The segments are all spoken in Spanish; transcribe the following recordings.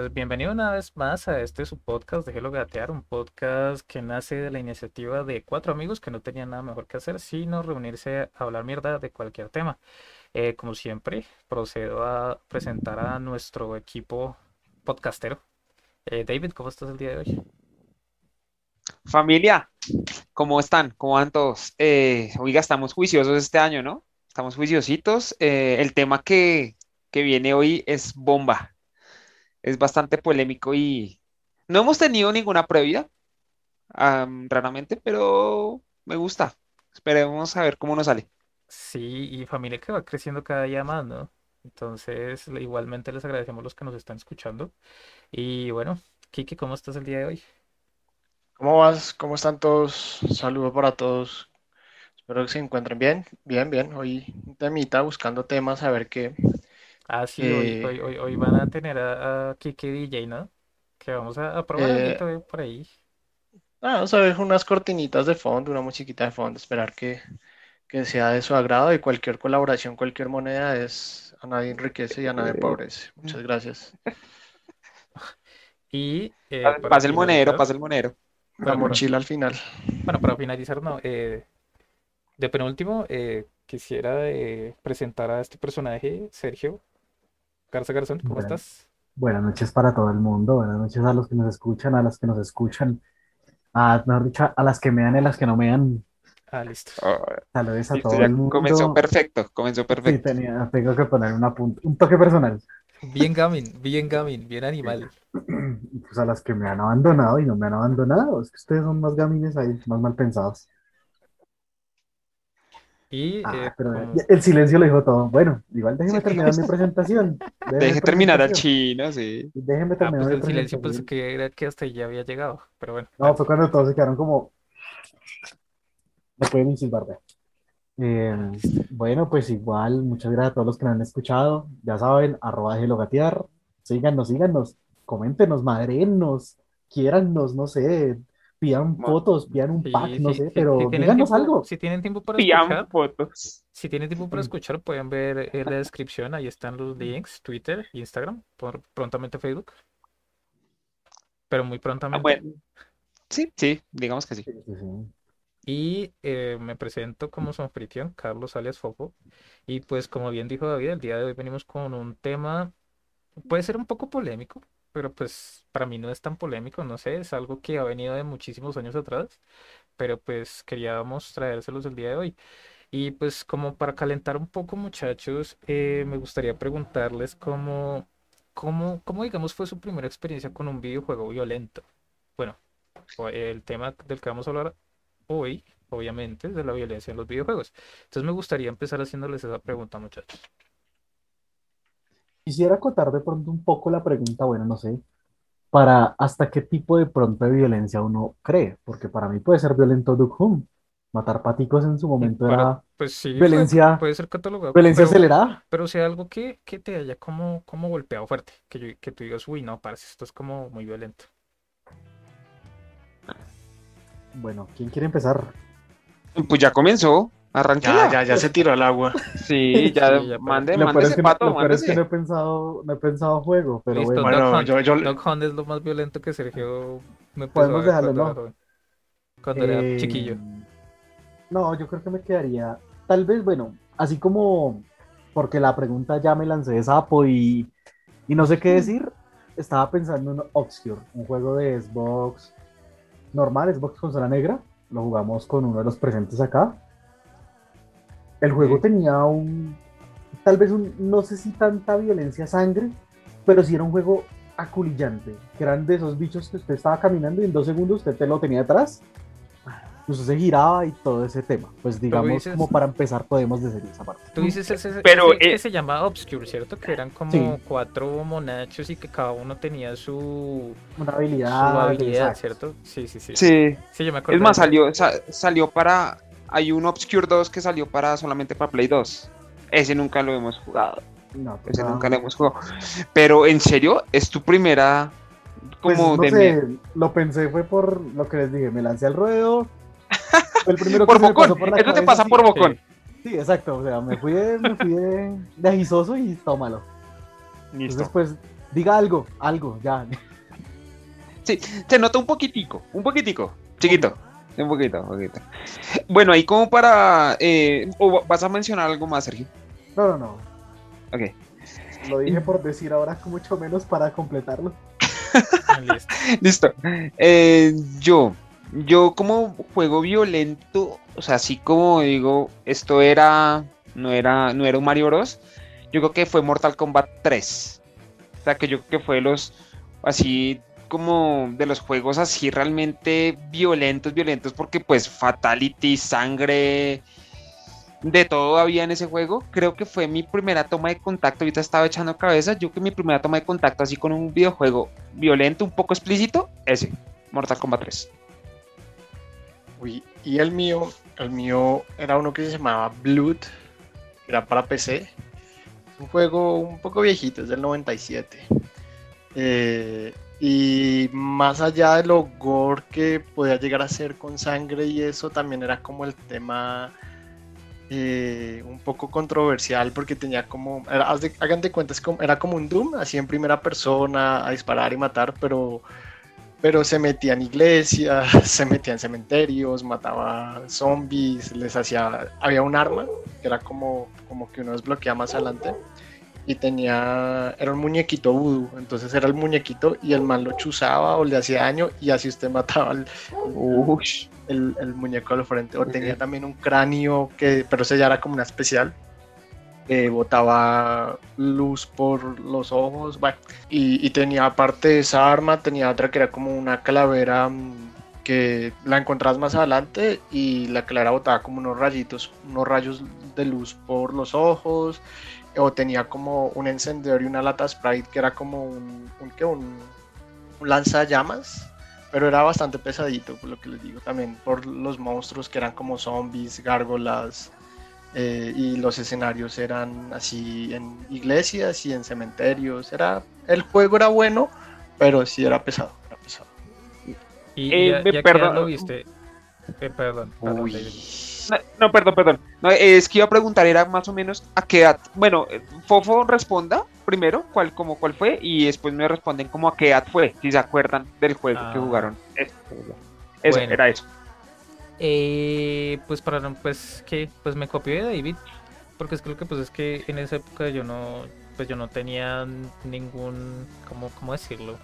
Entonces, bienvenido una vez más a este su podcast de Hello Gatear, un podcast que nace de la iniciativa de cuatro amigos que no tenían nada mejor que hacer, sino reunirse a hablar mierda de cualquier tema. Eh, como siempre, procedo a presentar a nuestro equipo podcastero. Eh, David, ¿cómo estás el día de hoy? Familia, ¿cómo están? ¿Cómo van todos? Eh, oiga, estamos juiciosos este año, ¿no? Estamos juiciositos. El tema que, que viene hoy es bomba. Es bastante polémico y no hemos tenido ninguna previa, am, raramente, pero me gusta. Esperemos a ver cómo nos sale. Sí, y familia que va creciendo cada día más, ¿no? Entonces, igualmente les agradecemos los que nos están escuchando. Y bueno, Kike, ¿cómo estás el día de hoy? ¿Cómo vas? ¿Cómo están todos? Saludos para todos. Espero que se encuentren bien. Bien, bien. Hoy un temita buscando temas a ver qué. Ah, sí, hoy, hoy, eh, hoy, hoy van a tener a, a Kike DJ, ¿no? Que vamos a, a probar eh, algo eh, por ahí. ah, vamos a ver unas cortinitas de fondo, una musiquita de fondo. Esperar que, que sea de su agrado y cualquier colaboración, cualquier moneda es a nadie enriquece y a nadie empobrece. Muchas gracias. Y eh, Pasa el finalizar, pasa el monedero. La mochila al final. bueno, para finalizar, no, eh, de penúltimo, eh, quisiera eh, presentar a este personaje, Sergio Garza Garzón, ¿cómo Buenas, estás? buenas noches para todo el mundo, buenas noches a los que nos escuchan, a las que nos escuchan, a, mejor dicho, a las que me dan y a las que no me dan. Ah, listo. Oh, Saludos a listo, todo el comenzó mundo. perfecto, comenzó Sí, perfecto. tenía, tengo que poner una punta- un toque personal. Bien Gamin, bien Gamin, bien animal. Pues a las que me han abandonado y no me han abandonado, es que ustedes son más gamines ahí, más mal pensados. Y eh, Ah, pero como, ya- el silencio lo dijo todo. Bueno, igual déjeme terminar mi presentación. Déjeme Deje terminar al chino, sí. Déjeme ah, terminar pues mi el silencio pensé presentación. que era que hasta ya había llegado, pero bueno, No, fue cuando todos se quedaron como, no pueden ni silbar. Eh, bueno, pues igual, muchas gracias a todos los que nos han escuchado. Ya saben, arroba déjelo gatear. Síganos, síganos, coméntenos, madrenos, quiérannos, no sé, pidan fotos, pidan un pack, Sí, no sí, sé, pero tienen díganos tiempo, algo. si tienen tiempo para Pidan escuchar, fotos. si tienen tiempo para escuchar, pueden ver en la descripción, ahí están los links, Twitter, Instagram, por prontamente Facebook, pero muy Ah, prontamente. bueno, sí, sí, digamos que sí. Sí, sí, sí. Y eh, me presento como su anfitrión, Carlos alias Fofo. Y pues como bien dijo David, el día de hoy venimos con un tema, puede ser un poco polémico, pero pues para mí no es tan polémico, no sé, es algo que ha venido de muchísimos años atrás, pero pues queríamos traérselos el día de hoy. Y pues como para calentar un poco muchachos, eh, me gustaría preguntarles cómo, cómo, cómo digamos fue su primera experiencia con un videojuego violento. Bueno, el tema del que vamos a hablar hoy, obviamente, es de la violencia en los videojuegos. Entonces me gustaría empezar haciéndoles esa pregunta, muchachos. Quisiera acotar de pronto un poco la pregunta, bueno, no sé, para hasta qué tipo de pronto de violencia uno cree, porque para mí puede ser violento Duke Hume. Matar paticos en su momento Para, era pues sí, puede, violencia, puede ser catalogado, violencia pero, acelerada. pero sea algo que, que te haya como, como golpeado fuerte, que, yo- que tú digas, uy, no, parece esto es como muy violento. Bueno, ¿quién quiere empezar? Pues ya comenzó, Ya, arránquela. ya, ya se tiró al agua. Sí, ya Sí, ya, mande, Lo es no, pato, lo peor es que no he pensado, no he pensado juego, pero Listo, bueno, Dog Bueno, Hunt. yo, yo, Dog Hunt es lo más violento que Sergio me podemos dejarlo, cuando era ¿no? cuando era Eh, chiquillo. no, yo creo que me quedaría, tal vez, bueno, así como, porque la pregunta ya me lancé de sapo y, y no sé qué decir, estaba pensando en Obscure, un juego de Xbox normal, Xbox consola negra, lo jugamos con uno de los presentes acá. El juego Sí. tenía un, tal vez un, no sé si tanta violencia sangre, pero sí era un juego aculillante, que eran de esos bichos que usted estaba caminando y en dos segundos usted te lo tenía atrás, usted se giraba y todo ese tema. Pues digamos, dices- como para empezar podemos decir esa parte. Tú dices ese, Pero, ese que eh, se llama Obscure, ¿cierto? Que eran como Sí. cuatro monachos y que cada uno tenía su, Una su habilidad, habilidad, exacto. ¿cierto? Sí, sí, sí. Sí, Sí, yo me acuerdo es más, salió, sa- salió para, hay un Obscure 2 que salió para solamente para Play 2. Ese nunca lo hemos jugado, No, pues, ese ah, nunca lo hemos jugado. Pero, ¿en serio? ¿Es tu primera Pues como no de sé, lo pensé fue por lo que les dije, me lancé al ruedo, fue el primero que Por se me bocón, pasó por la eso te pasa sí. por bocón. Sí, exacto, o sea, me fui de, me fui de, de agisoso y tómalo. Entonces, Listo. pues, Diga algo, algo, ya. Sí, se nota un poquitico, un poquitico, chiquito, un poquito, un poquito. Bueno, ahí como para... eh, ¿o vas a mencionar algo más, Sergio? No, no, no. Ok. Lo dije por decir ahora mucho menos para completarlo. Listo. Listo. Eh, yo, yo como juego violento, o sea, así como digo, esto era, no era, no era un Mario Bros. Yo creo que fue Mortal Kombat 3. O sea, que yo creo que fue los, así como de los juegos así realmente violentos, violentos, porque pues fatality, sangre, de todo había en ese juego. Creo que fue mi primera toma de contacto. Ahorita estaba echando cabeza. Yo que mi primera toma de contacto así con un videojuego violento, un poco explícito, ese, Mortal Kombat 3. Uy, y el mío, el mío era uno que se llamaba Blood, era para PC. Un juego un poco viejito, es del 97. Eh, y más allá de lo gore que podía llegar a ser con sangre y eso, también era como el tema eh, un poco controversial porque tenía como, era- haz de- hagan de cuenta, es como- era como un Doom, así en primera persona, a disparar y matar, pero, pero se metía en iglesias, se metía en cementerios, mataba zombies, les hacía, había un arma que era como, como que uno desbloquea más adelante y tenía, era un muñequito vudú, entonces era el muñequito y el man lo chuzaba o le hacía daño y así usted mataba al, el, el muñeco al frente. O tenía también un cráneo que, pero ese ya era como una especial. Que botaba luz por los ojos. Bueno, y, y tenía aparte de esa arma, tenía otra que era como una calavera mm, que la encontrabas más adelante y la calavera botaba como unos rayitos, unos rayos de luz por los ojos. O tenía como un encendedor y una lata Sprite que era como un, un, ¿qué? un, un lanzallamas pero era bastante pesadito, por lo que les digo, también por los monstruos que eran como zombies, gárgolas, eh, y los escenarios eran así en iglesias y en cementerios. Era, el juego era bueno, pero sí era pesado, era pesado. Y Eh, ya, me ya que perdón- ya lo viste. eh, perdón, perdón, Uy. David. No, no, perdón, perdón. No, es que iba a preguntar, era más o menos a qué edad. Bueno, eh, Fofo responda primero cuál, como cuál fue y después me responden como a qué edad fue, si se acuerdan del juego que Ah. jugaron. Eso, eso, Bueno. era eso. Eh, pues para pues que pues me copió de David, porque es que lo que pues es que en esa época yo no, pues yo no tenía ningún, ¿cómo, cómo decirlo?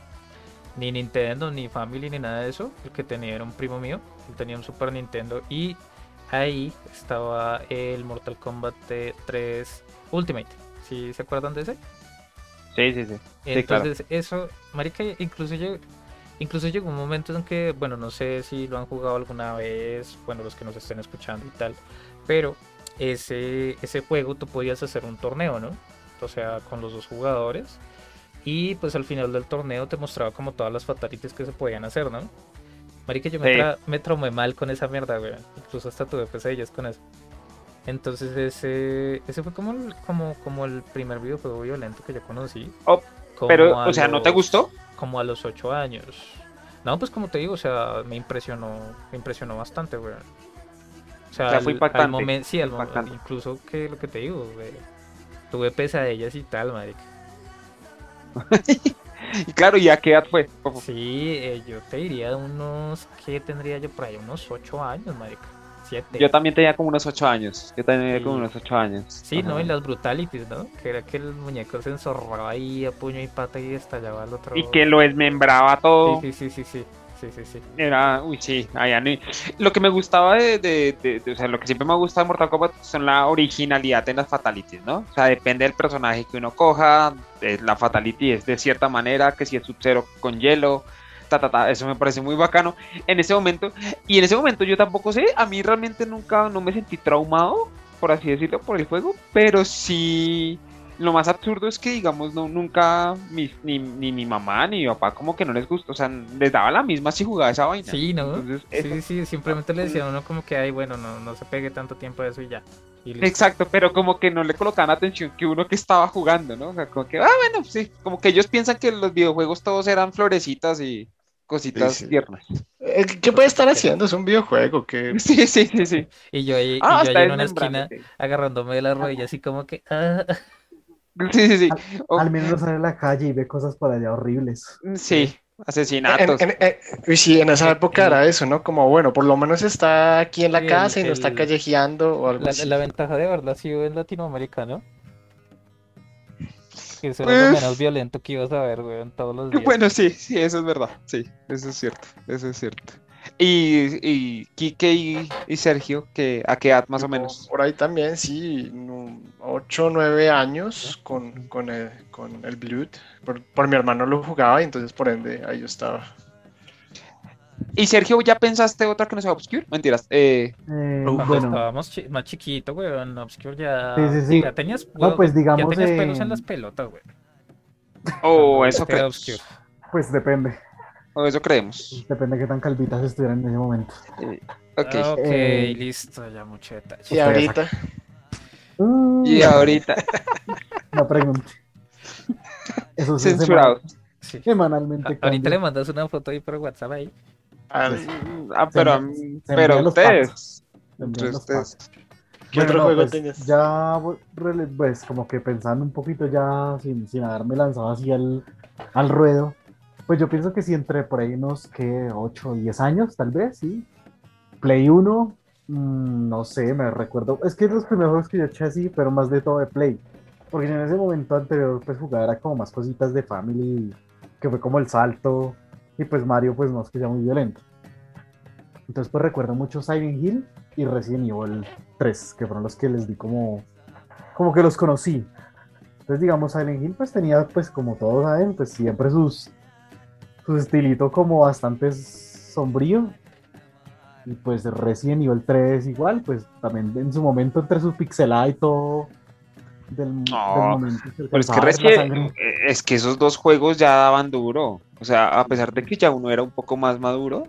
Ni Nintendo, ni Family, ni nada de eso. El que tenía era un primo mío, él tenía un Super Nintendo y ahí estaba el Mortal Kombat 3 Ultimate. ¿Sí se acuerdan de ese? Sí, sí, sí. Sí, claro. Entonces, eso, marica, incluso llegó, incluso llegó un momento en que, bueno, no sé si lo han jugado alguna vez, bueno, los que nos estén escuchando y tal, pero ese, ese juego tú podías hacer un torneo, ¿no? O sea, con los dos jugadores. Y pues al final del torneo te mostraba como todas las fatalities que se podían hacer, ¿no? Marica, yo me, Sí. tra- me traumé mal con esa mierda, güey. Incluso hasta tuve pesadillas con eso. Entonces ese, ese fue como el, como, como el primer videojuego violento que yo conocí. Oh, Pero, o sea, ¿no te gustó? Como a los 8 años. No, pues como te digo, o sea, me impresionó, me impresionó bastante, güey. O sea, O sea, fue al- impactante, al momen- sí, al impactante. incluso que lo que te digo, güey. Tuve pesadillas y tal, marica. Y claro, ¿y a qué edad fue? Sí, eh, yo te diría unos, ¿qué tendría yo por ahí? Unos 8 años, marica. 7. Yo también tenía como unos 8 años. Yo también tenía Sí. como unos 8 años. Sí, ¿no? Ajá. Y las brutalities, ¿no? Que era que el muñeco se enzorraba ahí a puño y pata y estallaba al otro. Y que lo desmembraba todo. Sí, sí, sí, sí, sí. Sí, sí, sí. Era, uy, sí, Lo que me gustaba de, o sea, lo que siempre me ha gustado de Mortal Kombat son la originalidad en las fatalities, ¿no? O sea, depende del personaje que uno coja, eh, la fatality es de cierta manera, que si es Sub-Zero con hielo, ta, ta, ta, eso me parece muy bacano en ese momento. Y en ese momento yo tampoco sé, a mí realmente nunca, no me sentí traumado, por así decirlo, por el juego, pero sí... Lo más absurdo es que, digamos, no, nunca mis- ni, ni mi mamá ni mi papá como que no les gustó, o sea, les daba la misma si jugaba esa vaina. Sí, ¿no? Entonces, eso- Sí, sí, simplemente le decían a uno como que, ay, bueno, no, no se pegue tanto tiempo a eso y ya. Y. Exacto, pero como que no le colocaban atención que uno que estaba jugando, ¿no? O sea, como que, ah, bueno, sí, como que ellos piensan que los videojuegos todos eran florecitas y cositas Sí, sí. tiernas. Eh, ¿Qué puede estar haciendo? Es un videojuego que... Sí, sí, sí, sí. Y yo ahí, y Ah, yo está ahí en una esquina agarrándome de la rodilla así como que, ah, Sí, sí, sí. O- Al menos no sale a la calle y ve cosas por allá horribles. sí, En, asesinatos. en- en- y sí, en esa época era eso, ¿no? Como, bueno, por lo menos está aquí en la Sí, el- casa y no está callejeando o algo La, así. la ventaja de verla ha sido en Latinoamérica, ¿no? Que eso era lo Pues- menos violento que ibas a ver, weón, todos los días. Bueno, sí, sí, eso es verdad. Sí, eso es cierto, eso es cierto. Y, y Quique y, y Sergio, que, ¿a qué edad más o menos? Por ahí también, sí, 8 o 9 años con, con el, con el Blood. Por, por mi hermano lo jugaba y entonces por ende ahí yo estaba. ¿Y Sergio, ya pensaste otra que no sea Obscure? Mentiras. Eh, Eh, Cuando bueno, estábamos chi- más chiquito, weón, Obscure ya, Sí, sí, sí. ya tenías, No, pues, ya digamos, tenías pelos eh, en las pelotas, weón. o cuando eso. Obscure. pues depende. O eso creemos. Depende de qué tan calvitas estuvieran en ese momento. Ok. Ok, Eh, listo, ya mucho detalle. Y ahorita, Y ahorita, No pregunte. Eso sí, censurado. Sí. Semanalmente. A- Ahorita le mandas una foto ahí por WhatsApp ahí. al- Ah, pero, Se envían- se pero los ustedes. ustedes. ¿qué Bueno, otro no, juego pues, tienes? Ya, pues, como que pensando un poquito ya, sin, sin haberme lanzado así al, al ruedo, pues yo pienso que si entre por ahí unos, que 8 o 10 años, tal vez, sí. Play 1, mm, no sé, me recuerdo, es que los primeros juegos que yo eché así, pero más de todo de Play. Porque en ese momento anterior, pues jugar era como más cositas de Family, que fue como el salto, y pues Mario, pues no es que sea muy violento. Entonces, pues recuerdo mucho Silent Hill y Resident Evil 3, que fueron los que les di como, como que los conocí. Entonces, digamos, Silent Hill pues tenía, pues como todos saben, pues siempre sus, su estilito como bastante sombrío. Y pues Resident Evil 3 igual, pues también en su momento entre su pixelada y todo del, del No, momento que Pero es que, recién, sangre. eh, es que esos dos juegos ya daban duro. O sea, a pesar de que ya uno era un poco más maduro,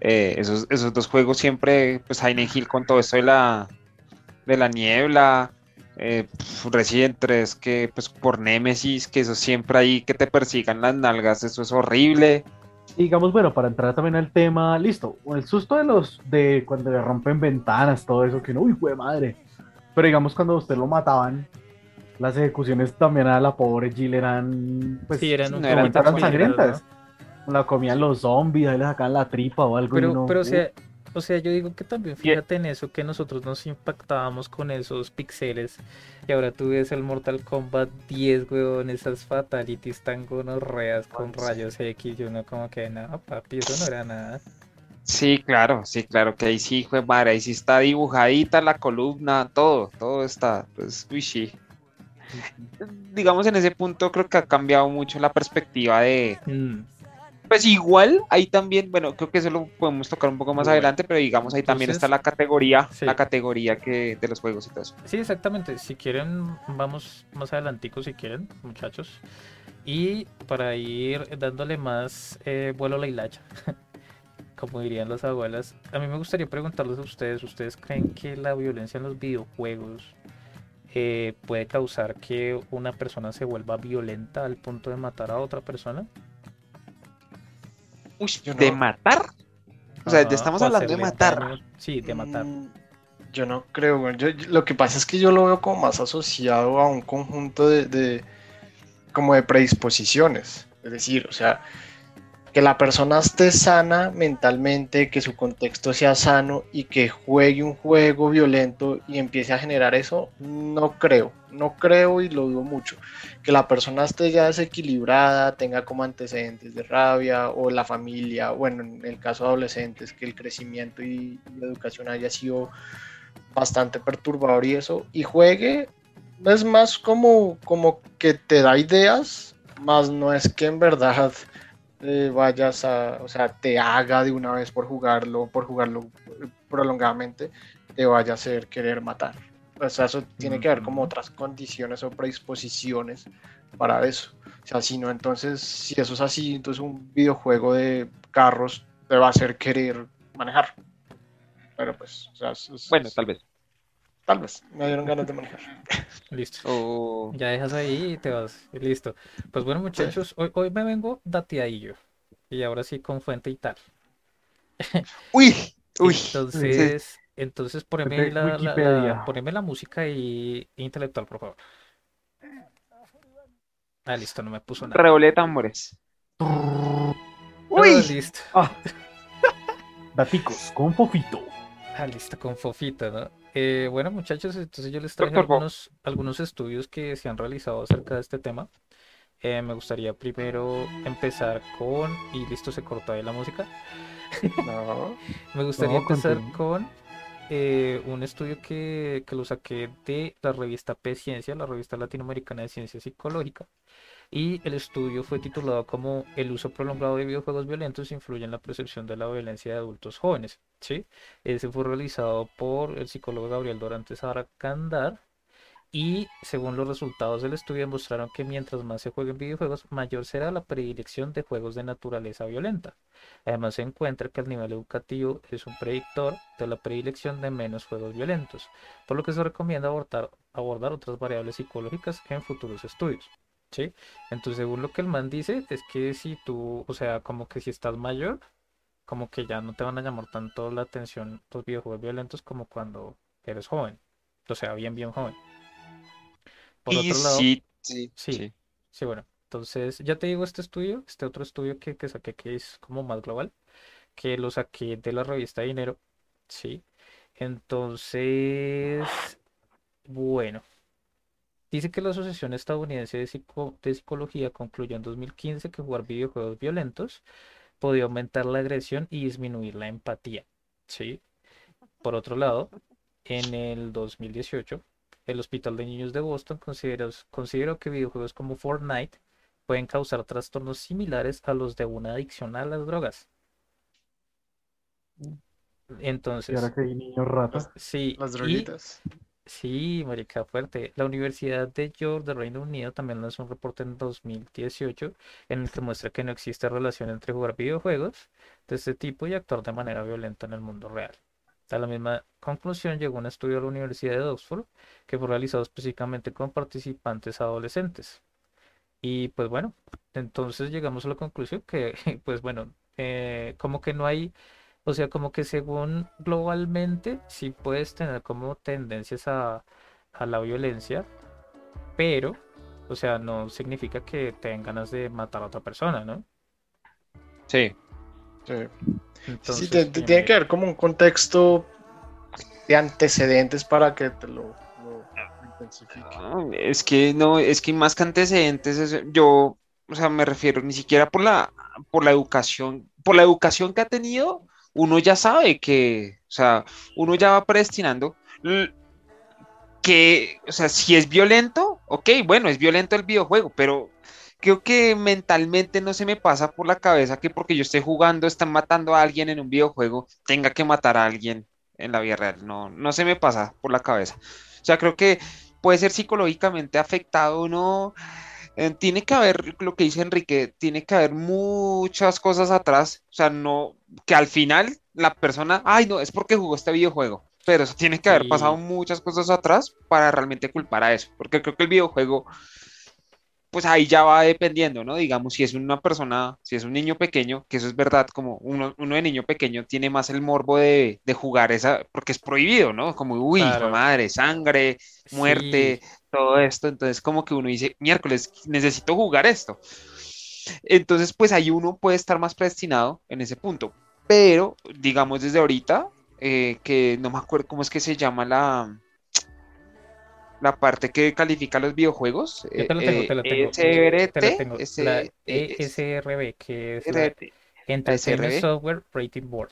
eh, esos, esos dos juegos siempre, pues Silent Hill con todo esto de la, de la niebla, eh, Resident 3 que pues por Nemesis, que eso siempre ahí que te persigan las nalgas, eso es horrible. Y digamos, bueno, para entrar también al tema, listo, el susto de los, de cuando le rompen ventanas, todo eso, que no, uy, fue madre. Pero digamos, cuando a usted lo mataban, las ejecuciones también a la pobre Jill eran, pues, Sí, eran no un eran sangrientas. ¿no? La comían los zombies, ahí le sacaban la tripa o algo. y Pero, uno, pero o uh, sea, o sea, yo digo que también fíjate en eso, que nosotros nos impactábamos con esos pixeles y ahora tú ves el Mortal Kombat 10, weón, esas fatalities tan gonorreas con rayos X y uno como que, no, papi, eso no era nada. Sí, claro, sí, claro, que ahí sí, fue madre, ahí sí está dibujadita la columna, todo, todo está, pues, uy, sí. Digamos, en ese punto creo que ha cambiado mucho la perspectiva de, Mm, pues igual, ahí también, bueno, creo que eso lo podemos tocar un poco más adelante, pero digamos, ahí también está la categoría, sí. la categoría que, de los juegos y todo eso. Sí, exactamente. Si quieren, vamos más adelantico si quieren, muchachos. Y para ir dándole más eh, vuelo a la hilacha, como dirían las abuelas, a mí me gustaría preguntarles a ustedes, ¿ustedes creen que la violencia en los videojuegos eh, puede causar que una persona se vuelva violenta al punto de matar a otra persona? Uy, Yo ¿de no- matar? O sea, ya estamos hablando de matar. Sí, de matar. Mm, Yo no creo, güey. Yo- yo- lo que pasa es que yo lo veo como más asociado a un conjunto de, de- como de predisposiciones. Es decir, o sea, que la persona esté sana mentalmente, que su contexto sea sano y que juegue un juego violento y empiece a generar eso, no creo. No creo y lo dudo mucho. Que la persona esté ya desequilibrada, tenga como antecedentes de rabia o la familia, bueno, en el caso de adolescentes, que el crecimiento y la educación haya sido bastante perturbador y eso, y juegue, es más como, como que te da ideas, más no es que en verdad eh, vayas a, o sea, te haga de una vez por jugarlo, por jugarlo eh, prolongadamente, te vaya a hacer querer matar. O sea, eso tiene que haber como otras condiciones o predisposiciones para eso. O sea, si no, entonces, si eso es así, entonces un videojuego de carros te va a hacer querer manejar. Pero pues, o sea, es- es- Bueno, tal vez. tal vez, me dieron ganas de manejar. Listo. O- Ya dejas ahí y te vas. listo. Pues bueno, muchachos, hoy, hoy me vengo dateadillo. Y ahora sí con fuente y tal. Uy, uy. Entonces, entonces poneme la, la- la- Wikipedia. poneme la música y intelectual, por favor. Ah, listo, no me puso nada. De tambores. Ah, Uy, listo. Ah. Daticos con Fofito. Ah, listo, con Fofita, ¿no? Eh, bueno, muchachos, entonces yo les traje Doctor algunos, algunos estudios que se han realizado acerca de este tema. Eh, me gustaría primero empezar con... Y listo, se cortó ahí la música. No. Me gustaría No, empezar con eh, un estudio que, que lo saqué de la revista P Ciencia, la revista latinoamericana de ciencia psicológica. Y el estudio fue titulado como El uso prolongado de videojuegos violentos influye en la percepción de la violencia de adultos jóvenes. ¿sí? Ese fue realizado por el psicólogo Gabriel Dorantes Aracandar. Y según los resultados del estudio demostraron que mientras más se jueguen videojuegos, mayor será la predilección de juegos de naturaleza violenta. Además, se encuentra que el nivel educativo es un predictor de la predilección de menos juegos violentos, por lo que se recomienda abordar, abordar otras variables psicológicas en futuros estudios. ¿sí? Entonces, según lo que el man dice, es que si tú, o sea, como que si estás mayor, como que ya no te van a llamar tanto la atención los videojuegos violentos como cuando eres joven, o sea, bien, bien joven. Por y otro lado, sí, sí, sí. sí. Bueno, entonces ya te digo este estudio, este otro estudio que, que saqué que es como más global, que lo saqué de la revista Dinero, sí. Entonces, bueno, dice que la Asociación Estadounidense de, Psico- de Psicología concluyó en 2015 que jugar videojuegos violentos podía aumentar la agresión y disminuir la empatía, sí. Por otro lado, en el 2018, el Hospital de Niños de Boston consideró, consideró que videojuegos como Fortnite pueden causar trastornos similares a los de una adicción a las drogas. Y Entonces, ahora que hay niños ratas. sí, Las y droguitas. sí, marica, fuerte. La Universidad de York de Reino Unido también lanzó un reporte en 2018 en el que muestra que no existe relación entre jugar videojuegos de este tipo y actuar de manera violenta en el mundo real. A la misma conclusión llegó un estudio de la Universidad de Oxford que fue realizado específicamente con participantes adolescentes. Y pues bueno, entonces llegamos a la conclusión que, pues bueno, eh, como que no hay, o sea, como que según globalmente sí puedes tener como tendencias a, a la violencia, pero, o sea, no significa que tengan ganas de matar a otra persona, ¿no? Sí. Sí. Sí, Entonces, sí, te- te- bien, tiene que haber como un contexto de antecedentes para que te lo, lo intensifique. Ah, Es que no, es que más que antecedentes, es- yo, o sea, me refiero ni siquiera por la, por la educación, por la educación que ha tenido, uno ya sabe que, o sea, uno ya va predestinando que, o sea, si es violento, ok, bueno, es violento el videojuego, pero creo que mentalmente no se me pasa por la cabeza que porque yo esté jugando, están matando a alguien en un videojuego, tenga que matar a alguien en la vida real. No, no se me pasa por la cabeza. O sea, creo que puede ser psicológicamente afectado uno. eh, tiene que haber, lo que dice Enrique, tiene que haber muchas cosas atrás. O sea, no, que al final la persona, ay, no, es porque jugó este videojuego. Pero eso tiene que haber Sí. pasado muchas cosas atrás para realmente culpar a eso. Porque creo que el videojuego, pues ahí ya va dependiendo, ¿no? Digamos, si es una persona, si es un niño pequeño, que eso es verdad, como uno, uno de niño pequeño tiene más el morbo de, de jugar esa, porque es prohibido, ¿no? Como, uy, Claro. madre, sangre, muerte, Sí, todo esto. Entonces, como que uno dice, miércoles, necesito jugar esto. Entonces, pues ahí uno puede estar más predestinado en ese punto. Pero, digamos, desde ahorita, eh, que no me acuerdo cómo es que se llama la, la parte que califica los videojuegos. yo te la tengo, te la tengo, SRT, te la tengo. ese- La eh, ESRB, que es la Entertainment. Software Rating Board.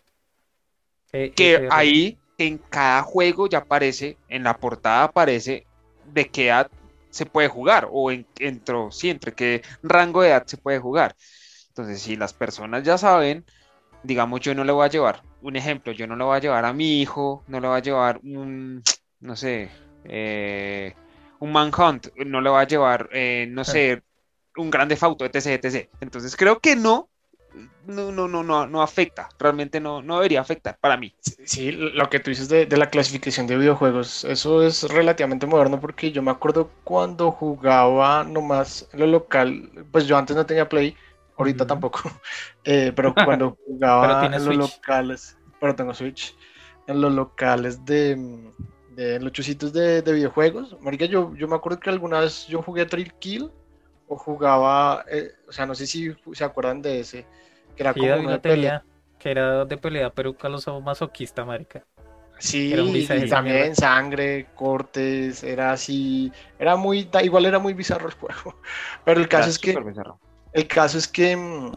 E que ahí en cada juego ya aparece, en la portada aparece de qué edad se puede jugar o en, entro, sí, entre qué rango de edad se puede jugar. Entonces, si las personas ya saben, digamos, yo no le voy a llevar, un ejemplo, yo no le voy a llevar a mi hijo, no le voy a llevar un, no sé, eh, un Manhunt, no le voy a llevar, eh, no sé, un grande Auto, etc, etc. Entonces, creo que no, no, no, no, no, no afecta, realmente no, no debería afectar para mí. Sí, lo que tú dices de, de la clasificación de videojuegos, eso es relativamente moderno porque yo me acuerdo cuando jugaba nomás en lo local, pues yo antes no tenía Play, ahorita tampoco, eh, pero cuando jugaba en los Switch. locales, pero tengo Switch, en los locales de, de los chusitos de, de videojuegos, marica, yo, yo me acuerdo que alguna vez yo jugué Trill Kill o jugaba, eh, o sea, no sé si se acuerdan de ese, que era Sí, como de pelea. tenía, que era de pelea, pero Carlos masoquista, marica. Sí, Era un y también sangre, cortes, era así, era muy, da- igual era muy bizarro el juego. Pero el caso Era es que, bizarro. el caso es que, mm,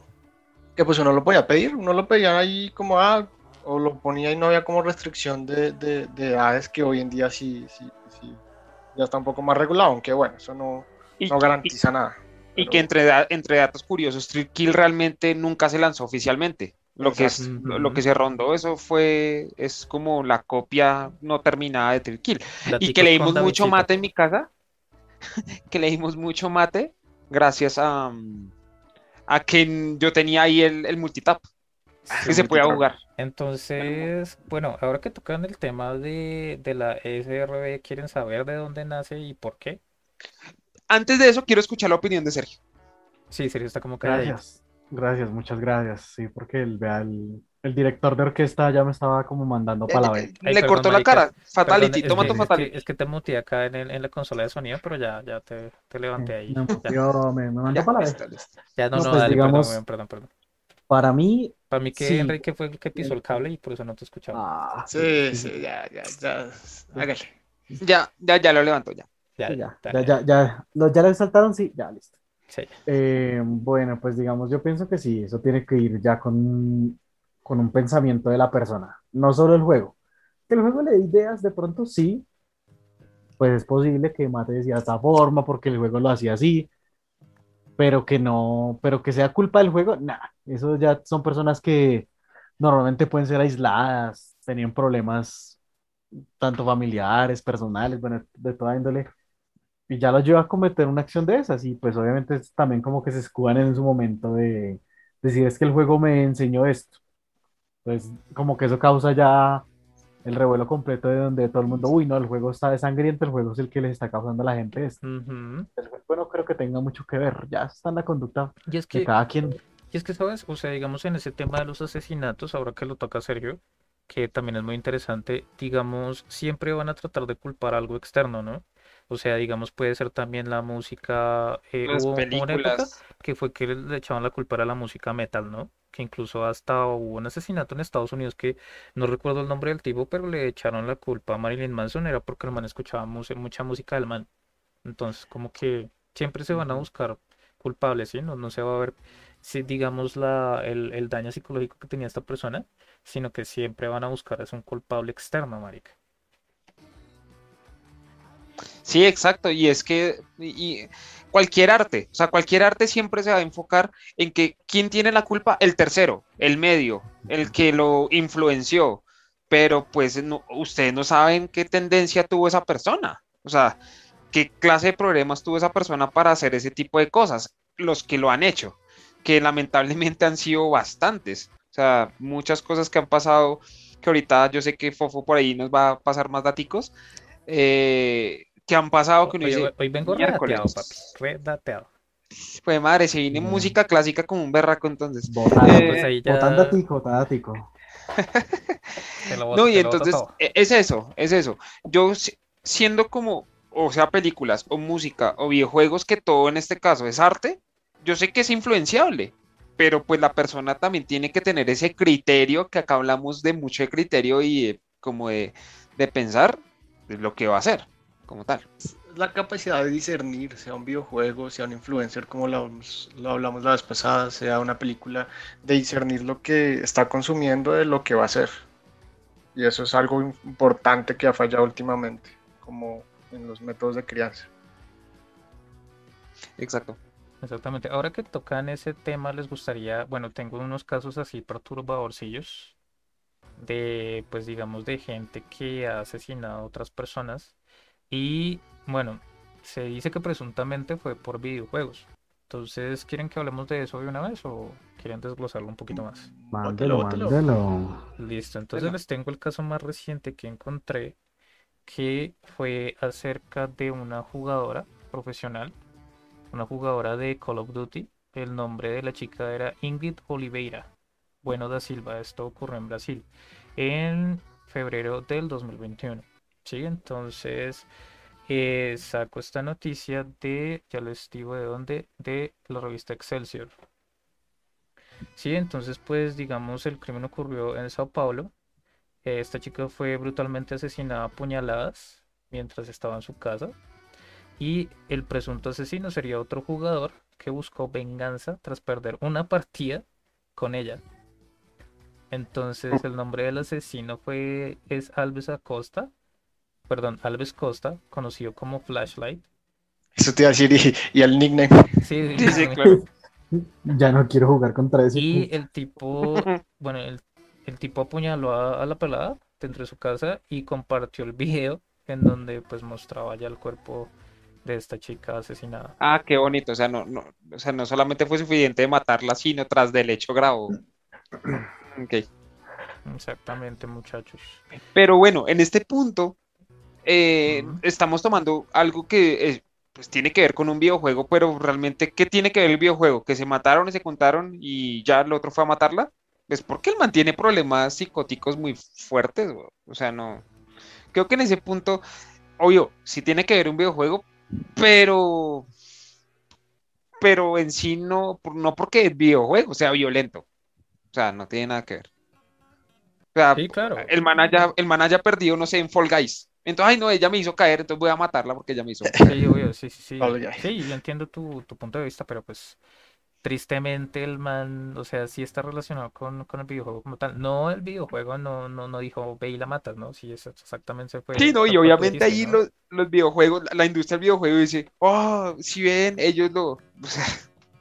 que pues uno lo podía pedir, uno lo pedía ahí como, ah, o lo ponía y no había como restricción de, de, de edades que hoy en día sí, sí, sí, ya está un poco más regulado, aunque bueno, eso no, Y, no garantiza nada. y pero- que entre, entre datos curiosos, Street Kill realmente nunca se lanzó oficialmente. Lo que, es, lo, lo que se rondó, eso fue, es como la copia no terminada de Street Kill. Y que le dimos con mucho mate en mi casa, que le dimos mucho mate gracias a, mm, a que yo tenía ahí el, el multitap, que se podía jugar. Entonces, bueno, ahora que tocan el tema de, de la SRB, ¿quieren saber de dónde nace y por qué? Antes de eso, quiero escuchar la opinión de Sergio. Sí, Sergio está como calladito. Gracias, gracias, muchas gracias. Sí, porque el, vea, el, el director de orquesta ya me estaba como mandando para la Eh, vez. Ay, le perdón, cortó la cara. Fatality, Perdón, toma es tu que, es Fatality. que, es que te muteé acá en, el- en la consola de sonido, pero ya, ya te, te levanté ahí. Me, Ya, me, me mandó Ya, para la vez. listo, listo. ya no, No, no, pues, dale, digamos- perdón, perdón, perdón. Para mí, Para mí que Sí. Enrique fue el que pisó el cable y por eso no te escuchaba. ah, Sí, sí, ya, ya, ya, hágale. Ya, ya, ya lo levantó ya. Ya, ya, ya, ya, ya, ¿Lo- ya le saltaron, sí, ya, listo. sí. Eh, bueno, pues digamos, yo pienso que sí, eso tiene que ir ya con, con un pensamiento de la persona, no solo el juego. Que el juego le dé ideas, de pronto sí, pues es posible que Mate decía de esta forma porque el juego lo hacía así, pero que no, pero que sea culpa del juego, nada, eso ya son personas que normalmente pueden ser aisladas, tenían problemas tanto familiares, personales, bueno, de toda índole y ya lo lleva a cometer una acción de esas y pues obviamente también como que se escudan en su momento de decir es que el juego me enseñó esto. Pues como que eso causa ya el revuelo completo de donde todo el mundo, uy, no, el juego está de sangriento, el juego es el que les está causando a la gente esto. Ujú. El juego no creo que tenga mucho que ver, ya está en la conducta Y es de que, cada quien. y es que, ¿sabes? O sea, digamos en ese tema de los asesinatos, ahora que lo toca Sergio, que también es muy interesante, digamos, siempre van a tratar de culpar algo externo, ¿no? O sea, digamos, puede ser también la música, eh, Las hubo una época que fue que le echaban la culpa a la música metal, ¿no? Que incluso hasta hubo un asesinato en Estados Unidos que no recuerdo el nombre del tipo, pero le echaron la culpa a Marilyn Manson, era porque el man escuchaba mucha música del man. Entonces, como que siempre se van a buscar culpables, ¿sí? No, no se va a ver, si digamos, la, el, el daño psicológico que tenía esta persona, sino que siempre van a buscar es un culpable externo, marica. Sí, exacto. Y es que y- cualquier arte, o sea, cualquier arte siempre se va a enfocar en que quién tiene la culpa, el tercero, el medio, el que lo influenció. Pero pues no, ustedes no saben qué tendencia tuvo esa persona. O sea, qué clase de problemas tuvo esa persona para hacer ese tipo de cosas. Los que lo han hecho, que lamentablemente han sido bastantes. O sea, muchas cosas que han pasado, que ahorita yo sé que Fofo por ahí nos va a pasar más daticos. eh, que han pasado que uno Oye, dice, hoy- hoy vengo miércoles. redateado, papi, redateado. pues madre, se viene Mm. música clásica como un berraco entonces. Botada, Eh, Pues ahí ya botanda tico, tico. te lo boto, No, y entonces e- es eso, es eso. Yo si- siendo como, o sea, películas o música o videojuegos, que todo en este caso es arte, yo sé que es influenciable, pero pues la persona también tiene que tener ese criterio, que acá hablamos de mucho de criterio y de- como de, de pensar de lo que va a hacer, como tal. La capacidad de discernir, sea un videojuego, sea un influencer, como lo, hablamos- lo hablamos la vez pasada, sea una película, de discernir lo que está consumiendo de lo que va a ser. Y eso es algo importante que ha fallado últimamente, como en los métodos de crianza. Exacto. Exactamente. Ahora que tocan ese tema, les gustaría, bueno, tengo unos casos así perturbadorcillos de, pues digamos, de gente que ha asesinado a otras personas y, bueno, se dice que presuntamente fue por videojuegos. Entonces, ¿quieren que hablemos de eso de una vez o quieren desglosarlo un poquito más? Mándelo, mándelo. Listo, entonces Bueno. les tengo el caso más reciente que encontré, que fue acerca de una jugadora profesional, una jugadora de Call of Duty. El nombre de la chica era Ingrid Oliveira Bueno da Silva. Esto ocurrió en Brasil en febrero del 2021. Sí, entonces eh, saco esta noticia de, ya les digo de dónde, de la revista Excelsior. Sí, entonces pues digamos el crimen ocurrió en Sao Paulo. Esta chica fue brutalmente asesinada a puñaladas mientras estaba en su casa. Y el presunto asesino sería otro jugador que buscó venganza tras perder una partida con ella. Entonces el nombre del asesino fue es Alves Acosta, perdón, Alves Costa, conocido como Flashlight. Eso te iba a decir, y, y el nickname. Sí, Sí, sí, claro. Ya no quiero jugar contra ese. Y el tipo, bueno, el, el tipo apuñaló a, a la pelada dentro de su casa y compartió el video en donde pues mostraba ya el cuerpo de esta chica asesinada. Ah, qué bonito. O sea, no, no, o sea, no solamente fue suficiente de matarla, sino tras del hecho grabó. Ok. Exactamente, muchachos. Pero bueno, en este punto eh, estamos tomando algo que eh, pues tiene que ver con un videojuego, pero realmente, ¿qué tiene que ver el videojuego? ¿Que se mataron y se contaron y ya el otro fue a matarla? Es porque él mantiene problemas psicóticos muy fuertes. O sea, no. Creo que en ese punto, obvio, sí tiene que ver un videojuego, pero. Pero en sí no, no porque el videojuego sea violento. O sea, no tiene nada que ver. O sea, Sí, claro. el man haya, el man haya perdido, no sé, en Fall Guys. Entonces, ay, no, ella me hizo caer, entonces voy a matarla porque ella me hizo. Sí, obvio, sí, sí, sí. Sí, yo entiendo tu, tu punto de vista, pero pues tristemente el man, o sea, sí está relacionado con, con el videojuego como tal. No, el videojuego no, no, no dijo ve y la matas, ¿no? Sí, eso exactamente fue Sí, no, y obviamente ahí ¿no? los, los videojuegos, la, la industria del videojuego dice, oh, si ven, ellos lo, o sea,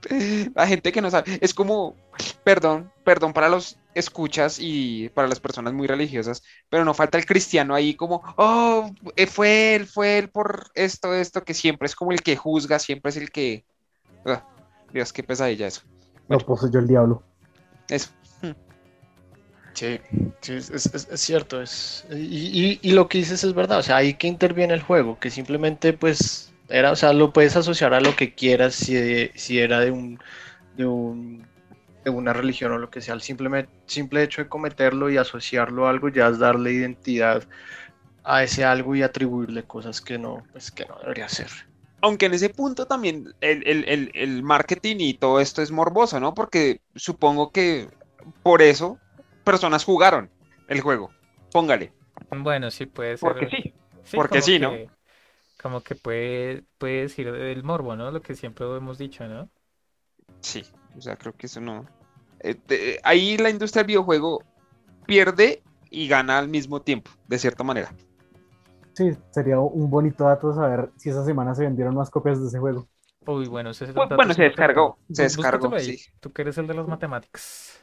la gente que no sabe, es como, perdón, perdón para los escuchas y para las personas muy religiosas, pero no falta el cristiano ahí como, oh, eh, fue él, fue él por esto, esto, que siempre es como el que juzga, siempre es el que, ah, Dios, qué pesadilla eso, Lo poseyó el diablo. eso. Sí, sí, es, es- es- es cierto. Es, y, y- y lo que dices es verdad. O sea, ahí que interviene el juego, que simplemente pues era, o sea, lo puedes asociar a lo que quieras si, si era de un, de un de una religión o lo que sea. El simple, simple hecho de cometerlo y asociarlo a algo ya es darle identidad a ese algo y atribuirle cosas que no, pues que no debería ser. Aunque en ese punto también el, el- el- el marketing y todo esto es morboso, ¿no? Porque supongo que por eso personas jugaron el juego. Póngale. Bueno, sí puede ser. Porque sí. Sí, porque sí, ¿no? que- Como que puede, puede decir el morbo, ¿no? Lo que siempre hemos dicho, ¿no? Sí. O sea, creo que eso no. eh, ahí la industria del videojuego pierde y gana al mismo tiempo, de cierta manera. Sí, sería un bonito dato saber si esa semana se vendieron más copias de ese juego. Uy, bueno, ese es el dato bueno, se descargó, se descargó, ahí, sí. Tú que eres el de las matemáticas.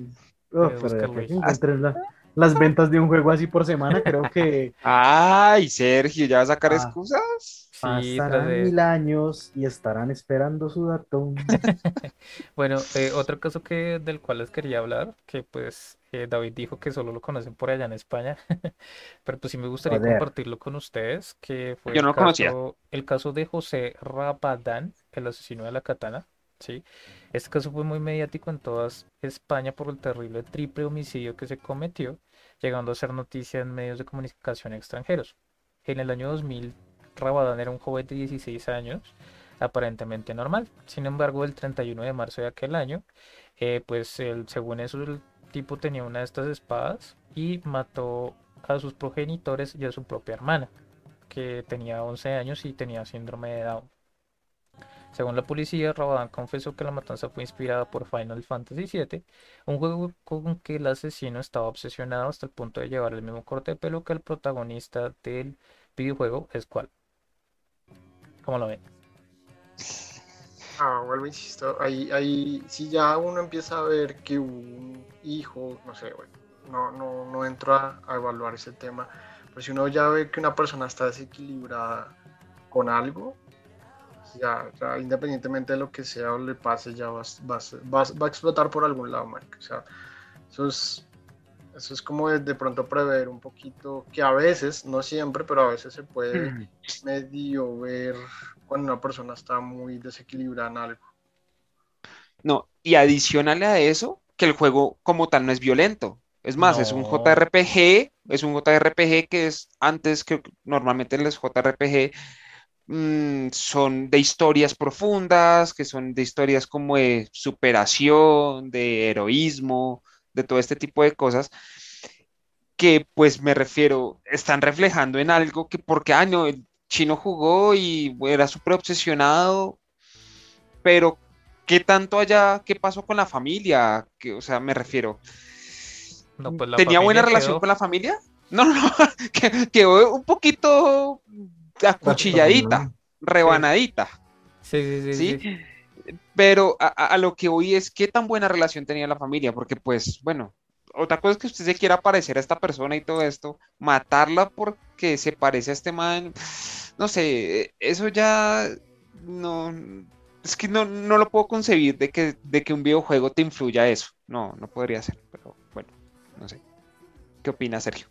La- las ventas de un juego así por semana, creo que Ay, Sergio, ¿ya vas a sacar Ah. excusas? Pasarán de- mil años y estarán esperando su dato. Bueno, eh, otro caso que del cual les quería hablar, que pues eh, David dijo que solo lo conocen por allá en España, pero pues sí me gustaría Joder. compartirlo con ustedes, que fue Yo el no lo conocía. caso, el caso de José Rabadán, el asesino de la katana, ¿sí? Este caso fue muy mediático en toda España por el terrible triple homicidio que se cometió, llegando a ser noticia en medios de comunicación extranjeros. En el año 2000, Rabadán era un joven de 16 años, aparentemente normal. Sin embargo, el 31 de marzo de aquel año, eh, pues el- según eso el tipo tenía una de estas espadas y mató a sus progenitores y a su propia hermana, que tenía 11 años y tenía síndrome de Down. Según la policía, Rabadán confesó que la matanza fue inspirada por Final Fantasy VII, un juego con que el asesino estaba obsesionado hasta el punto de llevar el mismo corte de pelo que el protagonista del videojuego, es cual. ¿Cómo lo ven? Ah, vuelvo, insisto, ahí, ahí, si ya uno empieza a ver que un hijo, no sé, bueno, no, no, no entro a, evaluar ese tema, pero si uno ya ve que una persona está desequilibrada con algo, ya, ya independientemente de lo que sea o le pase, ya va, va, va, va a explotar por algún lado, marica. O sea, eso es, eso es como de, de pronto prever un poquito, que a veces, no siempre, pero a veces se puede medio ver cuando una persona está muy desequilibrada en algo. No, y adicional a eso, que el juego como tal no es violento. Es más, es un. JRPG, es un JRPG que es antes que normalmente los JRPG mm, son de historias profundas, que son de historias como de superación, de heroísmo, de todo este tipo de cosas, que pues me refiero, están reflejando en algo que porque, ah, no, el chino jugó y era súper obsesionado, pero ¿qué tanto allá, qué pasó con la familia? Que, o sea, me refiero, No, pues la ¿tenía buena relación quedó. con la familia? No, no, no, que- quedó un poquito acuchilladita, rebanadita. Sí, sí, sí, ¿sí? sí. Pero a, a- a lo que hoy es qué tan buena relación tenía la familia, porque pues, bueno, otra cosa es que usted se quiera parecer a esta persona y todo esto, matarla porque se parece a este man, no sé, eso ya no, es que no, no lo puedo concebir de que, de que un videojuego te influya eso, no, no podría ser, pero bueno, no sé. ¿Qué opina Sergio?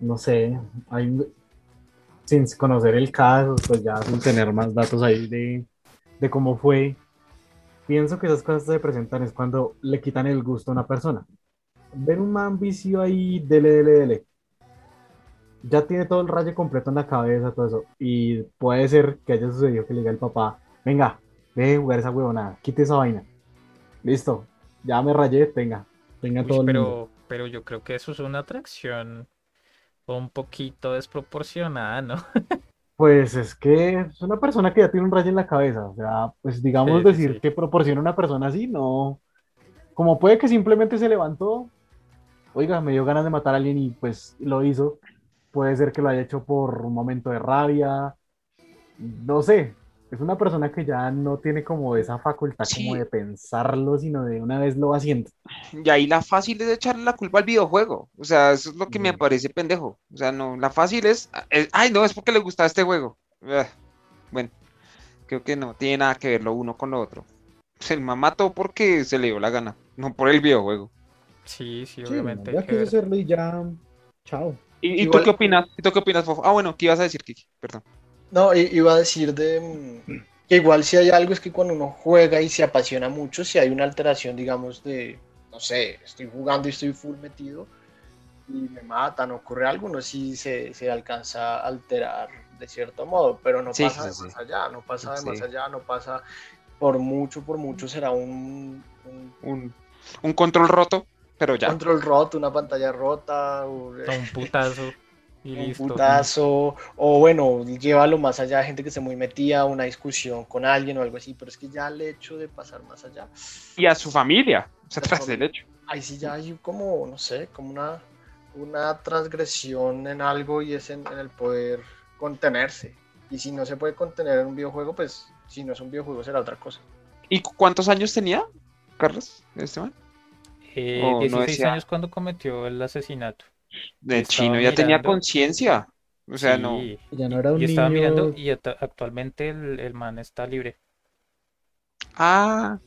No sé, hay, sin conocer el caso, pues ya sin tener más datos ahí de, de cómo fue, pienso que esas cosas se presentan es cuando le quitan el gusto a una persona. Ver un man vicio ahí, dele, dele, dele. Ya tiene todo el rayo completo en la cabeza, todo eso. Y puede ser que haya sucedido que le diga el papá, venga, deje de jugar esa huevonada, quite esa vaina. Listo, ya me rayé, tenga, tenga Uy, todo el mundo. pero yo creo que eso es una atracción un poquito desproporcionada, ¿no? Pues es que es una persona que ya tiene un rayo en la cabeza, o sea, pues digamos Sí, decir sí. que proporciona una persona así, no, como puede que simplemente se levantó, oiga, me dio ganas de matar a alguien y pues lo hizo, puede ser que lo haya hecho por un momento de rabia, no sé, es una persona que ya no tiene como esa facultad como Sí. de pensarlo, sino de una vez lo va haciendo. Y ahí la fácil es echarle la culpa al videojuego. O sea, eso es lo que me Sí. parece pendejo. O sea, no, la fácil es, es- ay, no, es porque le gustaba este juego. Ah, Bueno, creo que no tiene nada que ver lo uno con lo otro. Pues el mató porque se le dio la gana, no por el videojuego. Sí, sí, Sí, obviamente ya hay que quiso hacerlo y ya, chao. ¿Y, y tú qué opinas? ¿Y tú qué opinas, Fofo? Ah, bueno, ¿qué ibas a decir, Kiki? Perdón. No, iba a decir de mm, que igual si hay algo es que cuando uno juega y se apasiona mucho, si hay una alteración, digamos, de, no sé, estoy jugando y estoy full metido y me matan, ocurre algo, no sé si se, se alcanza a alterar de cierto modo, pero no Sí, pasa sí, de sí. más allá, no pasa de más allá, no pasa por mucho, por mucho será un, un Un, un control roto, pero ya. control roto, una pantalla rota, un putazo y un listo. putazo, o bueno, llévalo más allá, gente que se muy metida a una discusión con alguien o algo así, pero es que ya el hecho de pasar más allá, Y a su familia, o sea, tras del hecho. ahí sí ya hay como, no sé, como una, una transgresión en algo y es en, en el poder contenerse. Y si no se puede contener en un videojuego, pues si no es un videojuego será otra cosa. ¿Y cu- cuántos años tenía, Carlos, este man? Eh, Oh, no 16 decía. años cuando cometió el asesinato. De Estaba chino ya tenía conciencia. O sea, no. Ya no era un y estaba niño. mirando y actualmente el, el man está libre. Ah.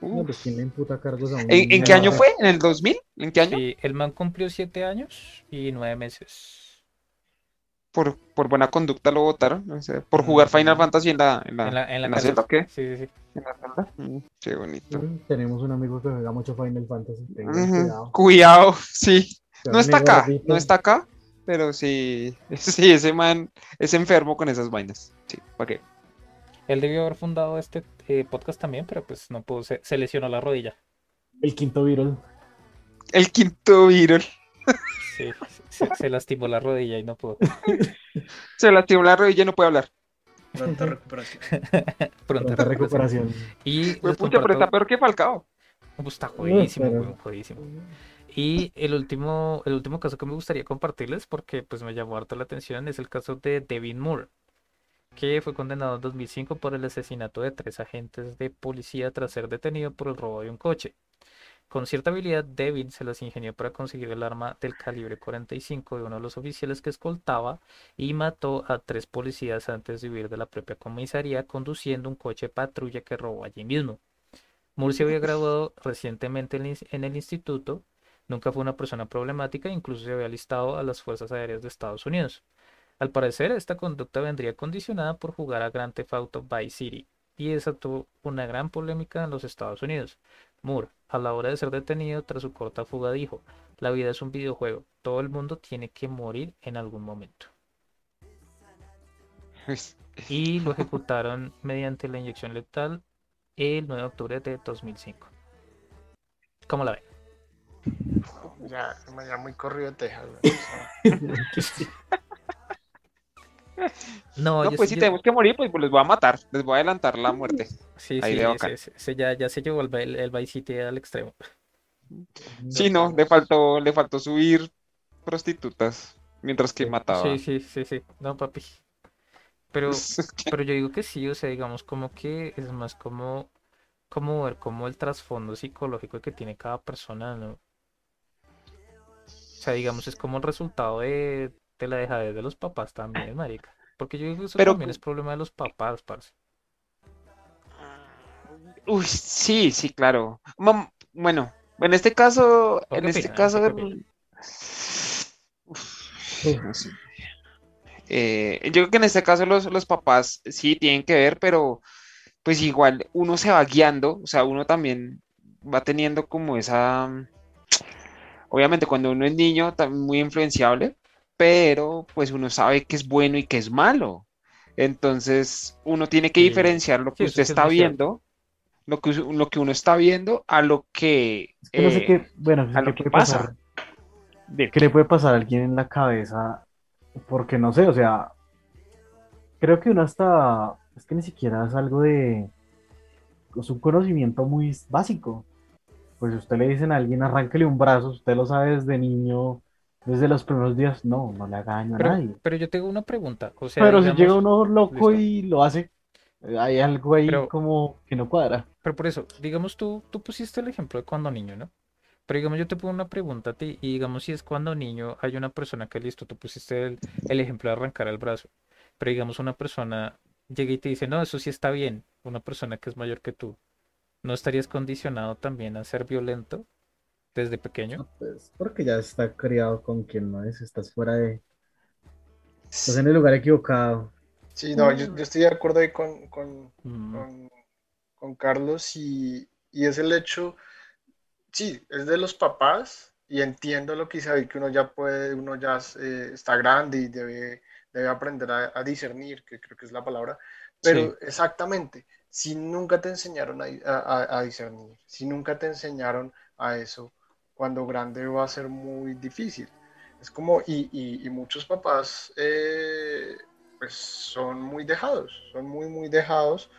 No, pues quién le imputa cargos a un ¿En, qué año fue? ¿En el 2000? ¿En qué año? Sí, el man cumplió 7 años y 9 meses. Por, por buena conducta lo votaron. por jugar Final Fantasy en la, en la, En la, en la en la cárcel. celda, ¿o qué? Sí, sí, sí. ¿En la celda? Mm, qué bonito. Mm, Tenemos un amigo que juega mucho Final Fantasy. cuidado. Cuidado, sí. No está acá, gordito. no está acá, pero sí, sí, ese man es enfermo con esas vainas. Sí, ¿para qué? Él debió haber fundado este eh, podcast también, pero pues no pudo, se, se lesionó la rodilla. El quinto Beatle. El quinto virus. Sí, se, se lastimó la rodilla y no pudo. Se lastimó la rodilla y no puede hablar. Pronta recuperación. Pronta Pronta recuperación. recuperación. Y Pues pucha, pero está peor que Falcao. Uh, Está jodidísimo, pero- jodidísimo. Y el último, el último caso que me gustaría compartirles, porque pues me llamó harto la atención, es el caso de Devin Moore, que fue condenado en 2005 por el asesinato de tres agentes de policía tras ser detenido por el robo de un coche. Con cierta habilidad, Devin se las ingenió para conseguir el arma del calibre 45 de uno de los oficiales que escoltaba y mató a tres policías antes de huir de la propia comisaría conduciendo un coche patrulla que robó allí mismo. Moore se había graduado recientemente en el instituto, nunca fue una persona problemática, incluso se había alistado a las Fuerzas Aéreas de Estados Unidos. Al parecer, esta conducta vendría condicionada por jugar a Grand Theft Auto Vice City y desató una gran polémica en los Estados Unidos. Moore, a la hora de ser detenido tras su corta fuga, dijo: La vida es un videojuego, todo el mundo tiene que morir en algún momento. y lo ejecutaron mediante la inyección letal el 9 de octubre de 2005. ¿Cómo la ven? Ya, ya muy corrido de Texas. No, No, yo pues sí- si yo- tenemos que morir, pues, pues les voy a matar, les voy a adelantar la muerte. Sí, Ahí sí, ese ya, ya se llevó el, el, el Vice City al extremo. Sí, no, le faltó, le faltó subir prostitutas mientras que Sí. mataba. Sí, sí, sí, sí. No, papi. Pero, pero yo digo que sí, o sea, digamos como que es más como, como ver como el trasfondo psicológico que tiene cada persona, ¿no? O sea, digamos, es como el resultado de, de la dejadez de los papás también, marica. Porque yo digo que eso Pero- también es problema de los papás, parce. Uy, sí, sí, claro. Mam- bueno, en este caso, ¿O en este caso, ¿Qué opina? Uf, no sé. Eh, yo creo que en este caso los, los papás sí tienen que ver, pero pues igual uno se va guiando, o sea, uno también va teniendo como esa, obviamente cuando uno es niño, también muy influenciable, pero pues uno sabe que es bueno y que es malo. Entonces uno tiene que Sí. diferenciar lo que Sí, usted es está viendo, lo que, lo que uno está viendo a lo que... Es que no sé eh, qué, bueno, a ¿qué lo que puede pasa. pasar? ¿Qué le puede pasar a alguien en la cabeza? Porque no sé, o sea, creo que uno hasta, es que ni siquiera es algo de, es un conocimiento muy básico. Pues si usted le dicen a alguien, arránquele un brazo, usted lo sabe desde niño, desde los primeros días, no, no le haga daño a Pero, nadie. pero yo tengo una pregunta. O sea, Pero si llega uno loco listo. y lo hace, hay algo ahí Pero- como que no cuadra. Pero por eso, digamos tú, tú pusiste el ejemplo de cuando niño, ¿no? Pero digamos yo te pongo una pregunta a ti y digamos si es cuando niño hay una persona que listo, tú pusiste el, el ejemplo de arrancar el brazo, pero digamos una persona llega y te dice, no, eso sí está bien, una persona que es mayor que tú, ¿no estarías condicionado también a ser violento desde pequeño? Pues porque ya está criado con quien no es, estás fuera de, estás en el lugar equivocado. Sí, no, yo, yo estoy de acuerdo ahí con, con, Mm, con, con Carlos y, y es el hecho, sí, es de los papás y entiendo lo que dice David, que uno ya puede, uno ya eh, está grande y debe, debe aprender a, a discernir, que creo que es la palabra, pero Sí. exactamente, si nunca te enseñaron a, a- a discernir, si nunca te enseñaron a eso, cuando grande va a ser muy difícil. Es como, y, y- muchos papás eh, pues son muy dejados, son muy, muy dejados,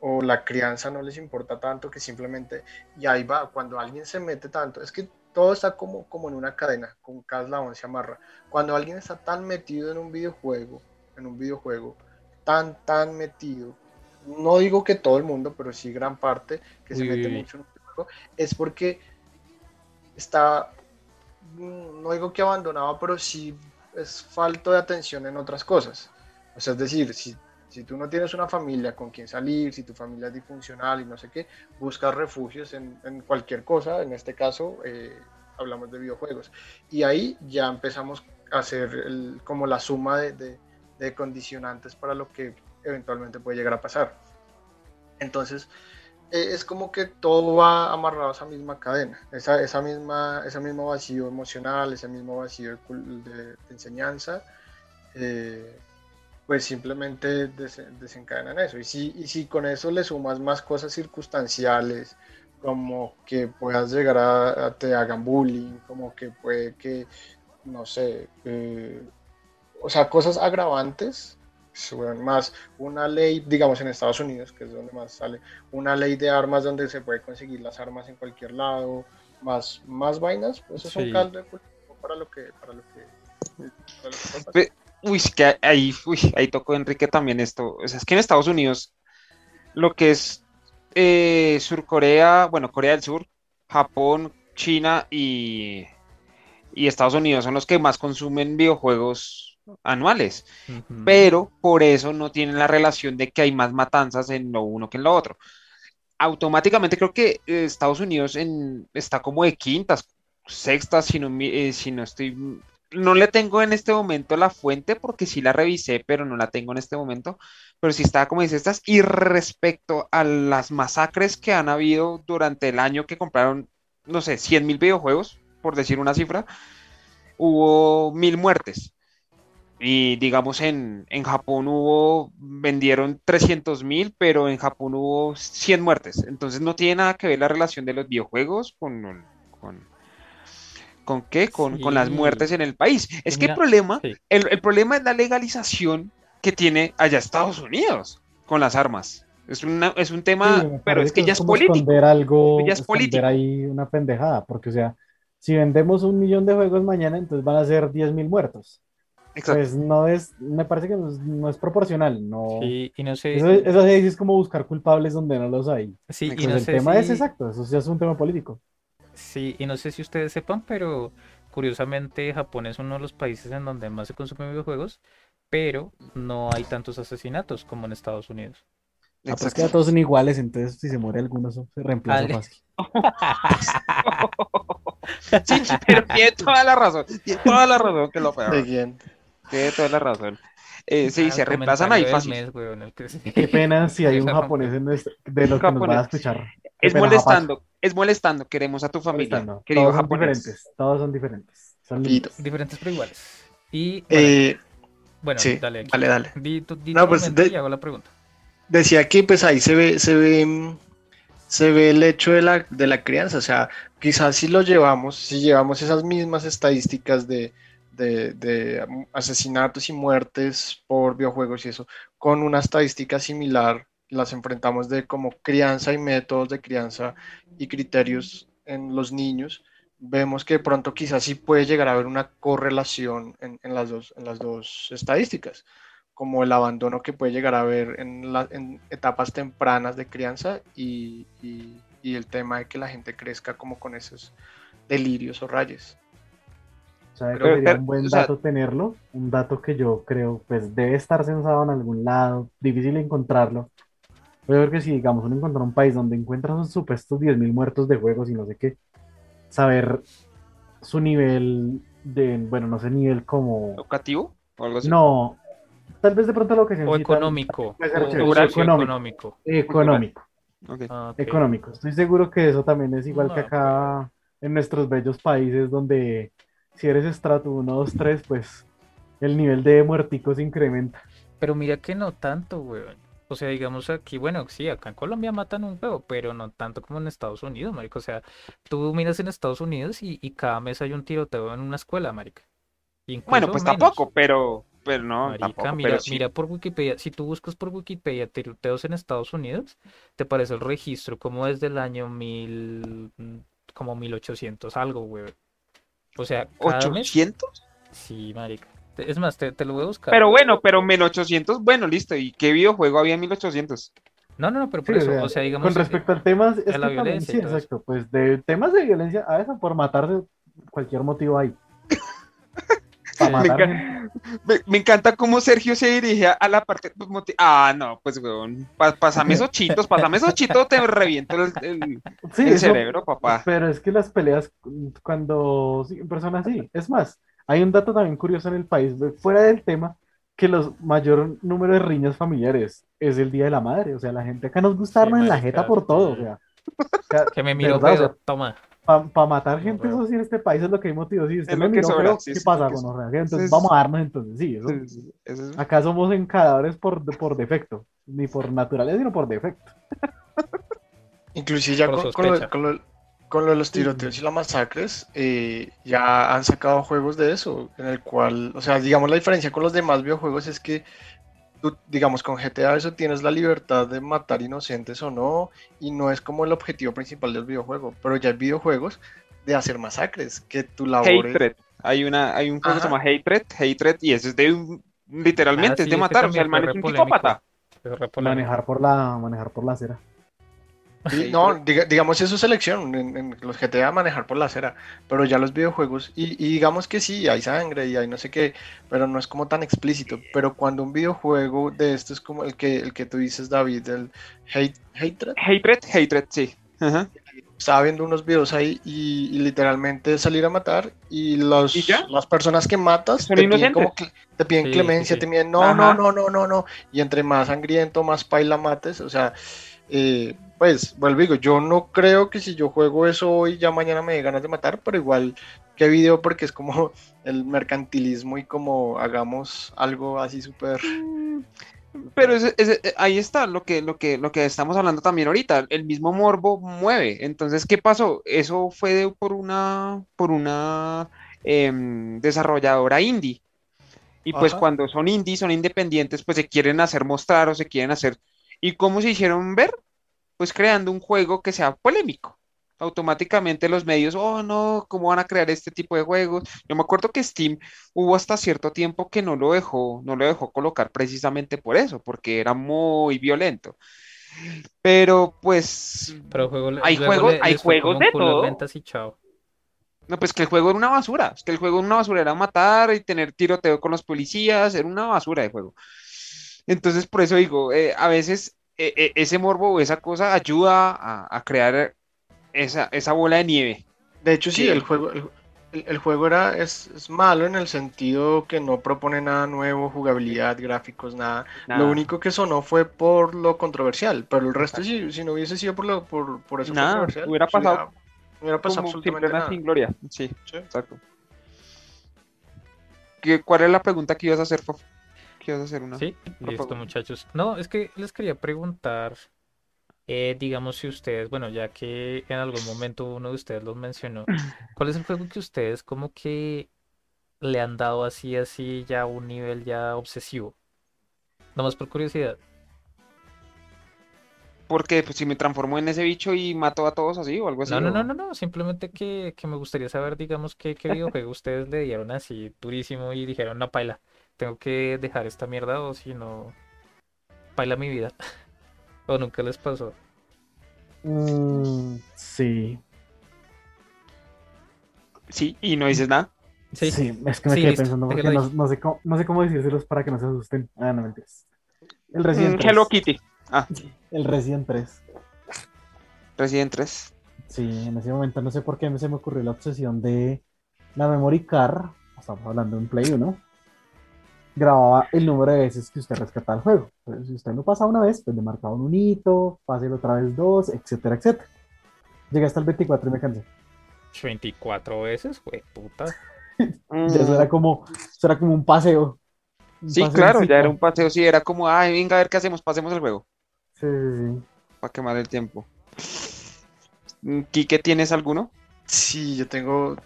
o la crianza no les importa tanto que simplemente, y ahí va, cuando alguien se mete tanto, es que todo está como, como en una cadena, con cada eslabón se amarra. Cuando alguien está tan metido en un videojuego, en un videojuego, tan, tan metido, no digo que todo el mundo, pero sí gran parte que se mete uy, mucho en un videojuego, es porque está, mm, no digo que abandonado, pero sí es falto de atención en otras cosas. O sea, es decir, si, si tú no tienes una familia con quien salir, si tu familia es disfuncional y no sé qué, buscas refugios en, en cualquier cosa, en este caso eh, hablamos de videojuegos. Y ahí ya empezamos a hacer el- como la suma de, de- de condicionantes para lo que eventualmente puede llegar a pasar. Entonces, eh, es como que todo va amarrado a esa misma cadena, esa, esa misma, ese mismo vacío emocional, ese mismo vacío de, enseñanza, eh, pues simplemente des- desencadenan eso. Y si, y si con eso le sumas más cosas circunstanciales, como que puedas llegar a, a te hagan bullying, como que puede que, no sé, eh, o sea, cosas agravantes, más una ley, digamos en Estados Unidos, que es donde más sale, una ley de armas donde se puede conseguir las armas en cualquier lado, más, más vainas, pues eso es Sí. un caldo de cultivo para lo que, para lo que, para lo que Uy, es que ahí, uy, ahí tocó Enrique también esto. O sea, es que en Estados Unidos, lo que es eh, Surcorea, bueno, Corea del Sur, Japón, China y, y Estados Unidos son los que más consumen videojuegos anuales. ujú. Pero por eso no tienen la relación de que hay más matanzas en lo uno que en lo otro. Automáticamente creo que eh, Estados Unidos en, está como de quintas, sextas, si no, eh, si no estoy no le tengo en este momento la fuente porque sí la revisé, pero no la tengo en este momento. Pero sí está como dice estas. Y respecto a las masacres que han habido durante el año que compraron, no sé, 100 mil videojuegos, por decir una cifra, hubo mil muertes. Y digamos, en, en Japón hubo, vendieron 300 mil, pero en Japón hubo 100 muertes. Entonces no tiene nada que ver la relación de los videojuegos con, con, ¿con qué? Con, con las muertes en el país. Es que el Mira, problema, sí. el, el problema es la legalización que tiene allá Estados Unidos con las armas. Es, una, es un tema, Sí, pero es que ya es político. esconder algo, Ya es político. ahí una pendejada, porque o sea, si vendemos un millón de juegos mañana, entonces van a ser 10 mil muertos. Exacto. Pues no es, me parece que no es, no es proporcional, no. Sí, y no sé, Eso, eso sí es como buscar culpables donde no los hay. sí, y no el sé tema es si- exacto, eso sí es un tema político. Sí, y no sé si ustedes sepan, pero curiosamente Japón es uno de los países en donde más se consumen videojuegos, pero no hay tantos asesinatos como en Estados Unidos. Ah, pues que todos son iguales, entonces si se muere alguno se reemplaza Ale. fácil. Sí, pero tiene toda la razón. Tiene toda la razón que lo peor. Tiene toda la razón. Eh, sí, Ah, se reemplazan ahí fácil. mes, weón, el que sí. Qué pena si hay un japonés en nuestro- de los que nos va a escuchar. Qué Es pena, molestando, es molestando. Queremos a tu familia, Molestando. querido Todos son japonés. diferentes, todos son diferentes. Son. Diferentes pero iguales. Y bueno, Eh, bueno, sí, dale aquí. dale, dale. Di tu, di No, tu pues, de- y hago la pregunta. Decía que pues ahí se ve, se ve, mm, se ve el hecho de la, de la crianza, o sea, quizás si lo llevamos, si llevamos esas mismas estadísticas de, de, asesinatos y muertes por videojuegos y eso, con una estadística similar, las enfrentamos de como crianza y métodos de crianza y criterios en los niños, vemos que de pronto quizás sí puede llegar a haber una correlación en, las dos, en las dos estadísticas como el abandono que puede llegar a haber en, la- etapas tempranas de crianza y, y- y el tema de que la gente crezca como con esos delirios o rayes. ¿Sabe que Pero- sería pero, un buen o sea- dato tenerlo? Un dato que yo creo, pues debe estar censado en algún lado, difícil encontrarlo. Pero yo creo que si, digamos, uno encuentra un país donde encuentra sus supuestos 10.000 muertos de juegos y no sé qué, saber su nivel de, bueno, no sé, nivel como... ¿Educativo? O algo así. No, tal vez de pronto lo que se O económico. puede ser o chévere. socioeconómico. Económico, Ok. Ah, ok. económico. Estoy seguro que eso también es igual que No, acá en nuestros bellos países donde si eres estrato 1, 2, 3, pues el nivel de muerticos incrementa. Pero mira que no tanto, weón. O sea, digamos aquí, bueno, sí, acá en Colombia matan un huevo, pero no tanto como en Estados Unidos, marico. O sea, tú miras en Estados Unidos y, y cada mes hay un tiroteo en una escuela, marica. Incluso Bueno, pues menos. tampoco, pero, pero no, Marica, tampoco, mira, pero sí. mira por Wikipedia, si tú buscas por Wikipedia tiroteos en Estados Unidos, te parece el registro como desde el año mil, como 1800 algo, weón. O sea, cada mes, ¿800? sí, marica. Es más, te, te lo voy a buscar. Pero bueno, pero 1800, bueno, listo. ¿Y qué videojuego había en 1800? No, no, no, pero por Sí, eso, o sea, digamos, Con eh, respecto al tema, es que la también, violencia sí, exacto, pues de temas de violencia, a veces por matarse, cualquier motivo hay. Para matar Me encanta cómo Sergio se dirige a la parte. pues, Ah, no, pues, weón. pa- pásame esos chitos, pásame esos chitos, te reviento el, el- Sí, el eso- cerebro, papá. Pero es que las peleas cuando sí, en persona sí. Es más, hay un dato también curioso en el país, fuera del tema, que los mayor número de riñas familiares es el Día de la Madre. O sea, la gente acá nos gusta Sí, darnos en la jeta por todo. O sea, que me miro ¿verdad? O feo, sea, toma. Para matar No, gente, eso sí en este país es lo que hay motivo. Sí, usted Es me lo que miró sobra, feo, sí, ¿qué sí, pasa con sobra. Entonces vamos a darnos entonces, sí, eso. Eso es- eso es- Acá somos encadadores por, por defecto, ni por naturaleza, sino por defecto. Inclusive ya con, con lo, con lo- con lo de los tiroteos y las masacres, eh, ya han sacado juegos de eso, en el cual, o sea, digamos la diferencia con los demás videojuegos es que tú, digamos, con GTA eso tienes la libertad de matar inocentes o no, y no es como el objetivo principal del videojuego, pero ya hay videojuegos de hacer masacres, que tu labor es... Hay, una, hay un juego que se llama Hatred, Hatred, y eso es de un- literalmente, Ah, es de ese matar. O sea, el man es un psicópata. Manejar por la, manejar por la acera. Sí, no, diga- digamos eso es elección, en, en los GTA manejar por la acera, pero ya los videojuegos, y, y digamos que sí, hay sangre y hay no sé qué, pero no es como tan explícito, pero cuando un videojuego de estos como el que, el que tú dices, David, el hate, Hatred, Hatred, Hatred, sí. Ajá. estaba viendo unos videos ahí y, y literalmente salir a matar y, los, las personas que matas te piden, como te piden Sí, clemencia, sí, sí. te piden no, Ajá. no, no, no, no, no, y entre más sangriento, más paila mates, o sea, Eh, pues, vuelvo digo, yo no creo que si yo juego eso hoy, ya mañana me dé ganas de matar, pero igual que video porque es como el mercantilismo y como hagamos algo así súper... Pero ese- ese- eh, ahí está lo que, lo que, lo que estamos hablando también ahorita. El mismo morbo mueve. Entonces, ¿qué pasó? Eso fue de- por una, por una em, desarrolladora indie. Y pues Ajá. cuando son indies, son independientes, pues se quieren hacer mostrar o se quieren hacer. ¿Y cómo se hicieron ver? Pues creando un juego que sea polémico. Automáticamente los medios, oh no, ¿cómo van a crear este tipo de juegos? Yo me acuerdo que Steam hubo hasta cierto tiempo que no lo dejó, no lo dejó colocar precisamente por eso, porque era muy violento. Pero pues, Pero juego, Hay juegos- le- hay juegos de todo. ventas y chao. no, pues que el juego era una basura, es que el juego era una basura, era matar y tener tiroteo con los policías, era una basura de juego. Entonces, por eso digo, eh, a veces eh, eh, ese morbo o esa cosa ayuda a, a crear esa, esa bola de nieve. De hecho, sí, Sí. el juego, el, el- el juego era, es, es malo en el sentido que no propone nada nuevo, jugabilidad, gráficos, nada. Nada. Lo único que sonó fue por lo controversial, pero el resto, si, si no hubiese sido por, lo, por, por eso Nada, controversial, hubiera pues pasado hubiera pasado Como absolutamente nada. sin gloria. Sí, Sí. exacto. ¿Qué- ¿Cuál es la pregunta que ibas a hacer, Fofo? ¿Qué ibas a hacer una? Sí, por listo, favor. muchachos. No, es que les quería preguntar, eh, digamos, si ustedes, bueno, ya que en algún momento uno de ustedes los mencionó, ¿cuál es el juego que ustedes como que le han dado así, así, ya a un nivel ya obsesivo? Nomás por curiosidad. Porque pues, si me transformo en ese bicho y mato a todos así o algo así. No, no, o- no, no, no, simplemente que, que me gustaría saber, digamos, qué, qué videojuego ustedes le dieron así durísimo y dijeron, no, paila, tengo que dejar esta mierda o si no, paila mi vida. O nunca les pasó. Mm, sí. Sí, y no dices nada. Sí, Sí, es que me Sí, quedé listo, pensando porque no, sé cómo, no sé cómo decírselos para que no se asusten. Ah, no mentiras. El Mm, Resident Hello 3. Kitty. Ah, El Resident 3. Resident 3. Sí, en ese momento no sé por qué se me ocurrió la obsesión de la memory card. Estamos hablando de un Play 1. Grababa el número de veces que usted rescataba el juego. Entonces, si usted lo pasaba una vez, pues le marcaba un hito, páselo otra vez dos, etcétera, etcétera. Llegué hasta el 24 y me cansé. 24 veces, güey, puta. Mm, Ya eso era como, eso era como un paseo. Un Sí, paseo claro, ya era un paseo, sí, era como, ay, venga a ver qué hacemos, pasemos el juego, Sí, sí, sí. para quemar el tiempo. Mm, Quique, ¿tienes alguno? Sí, yo tengo,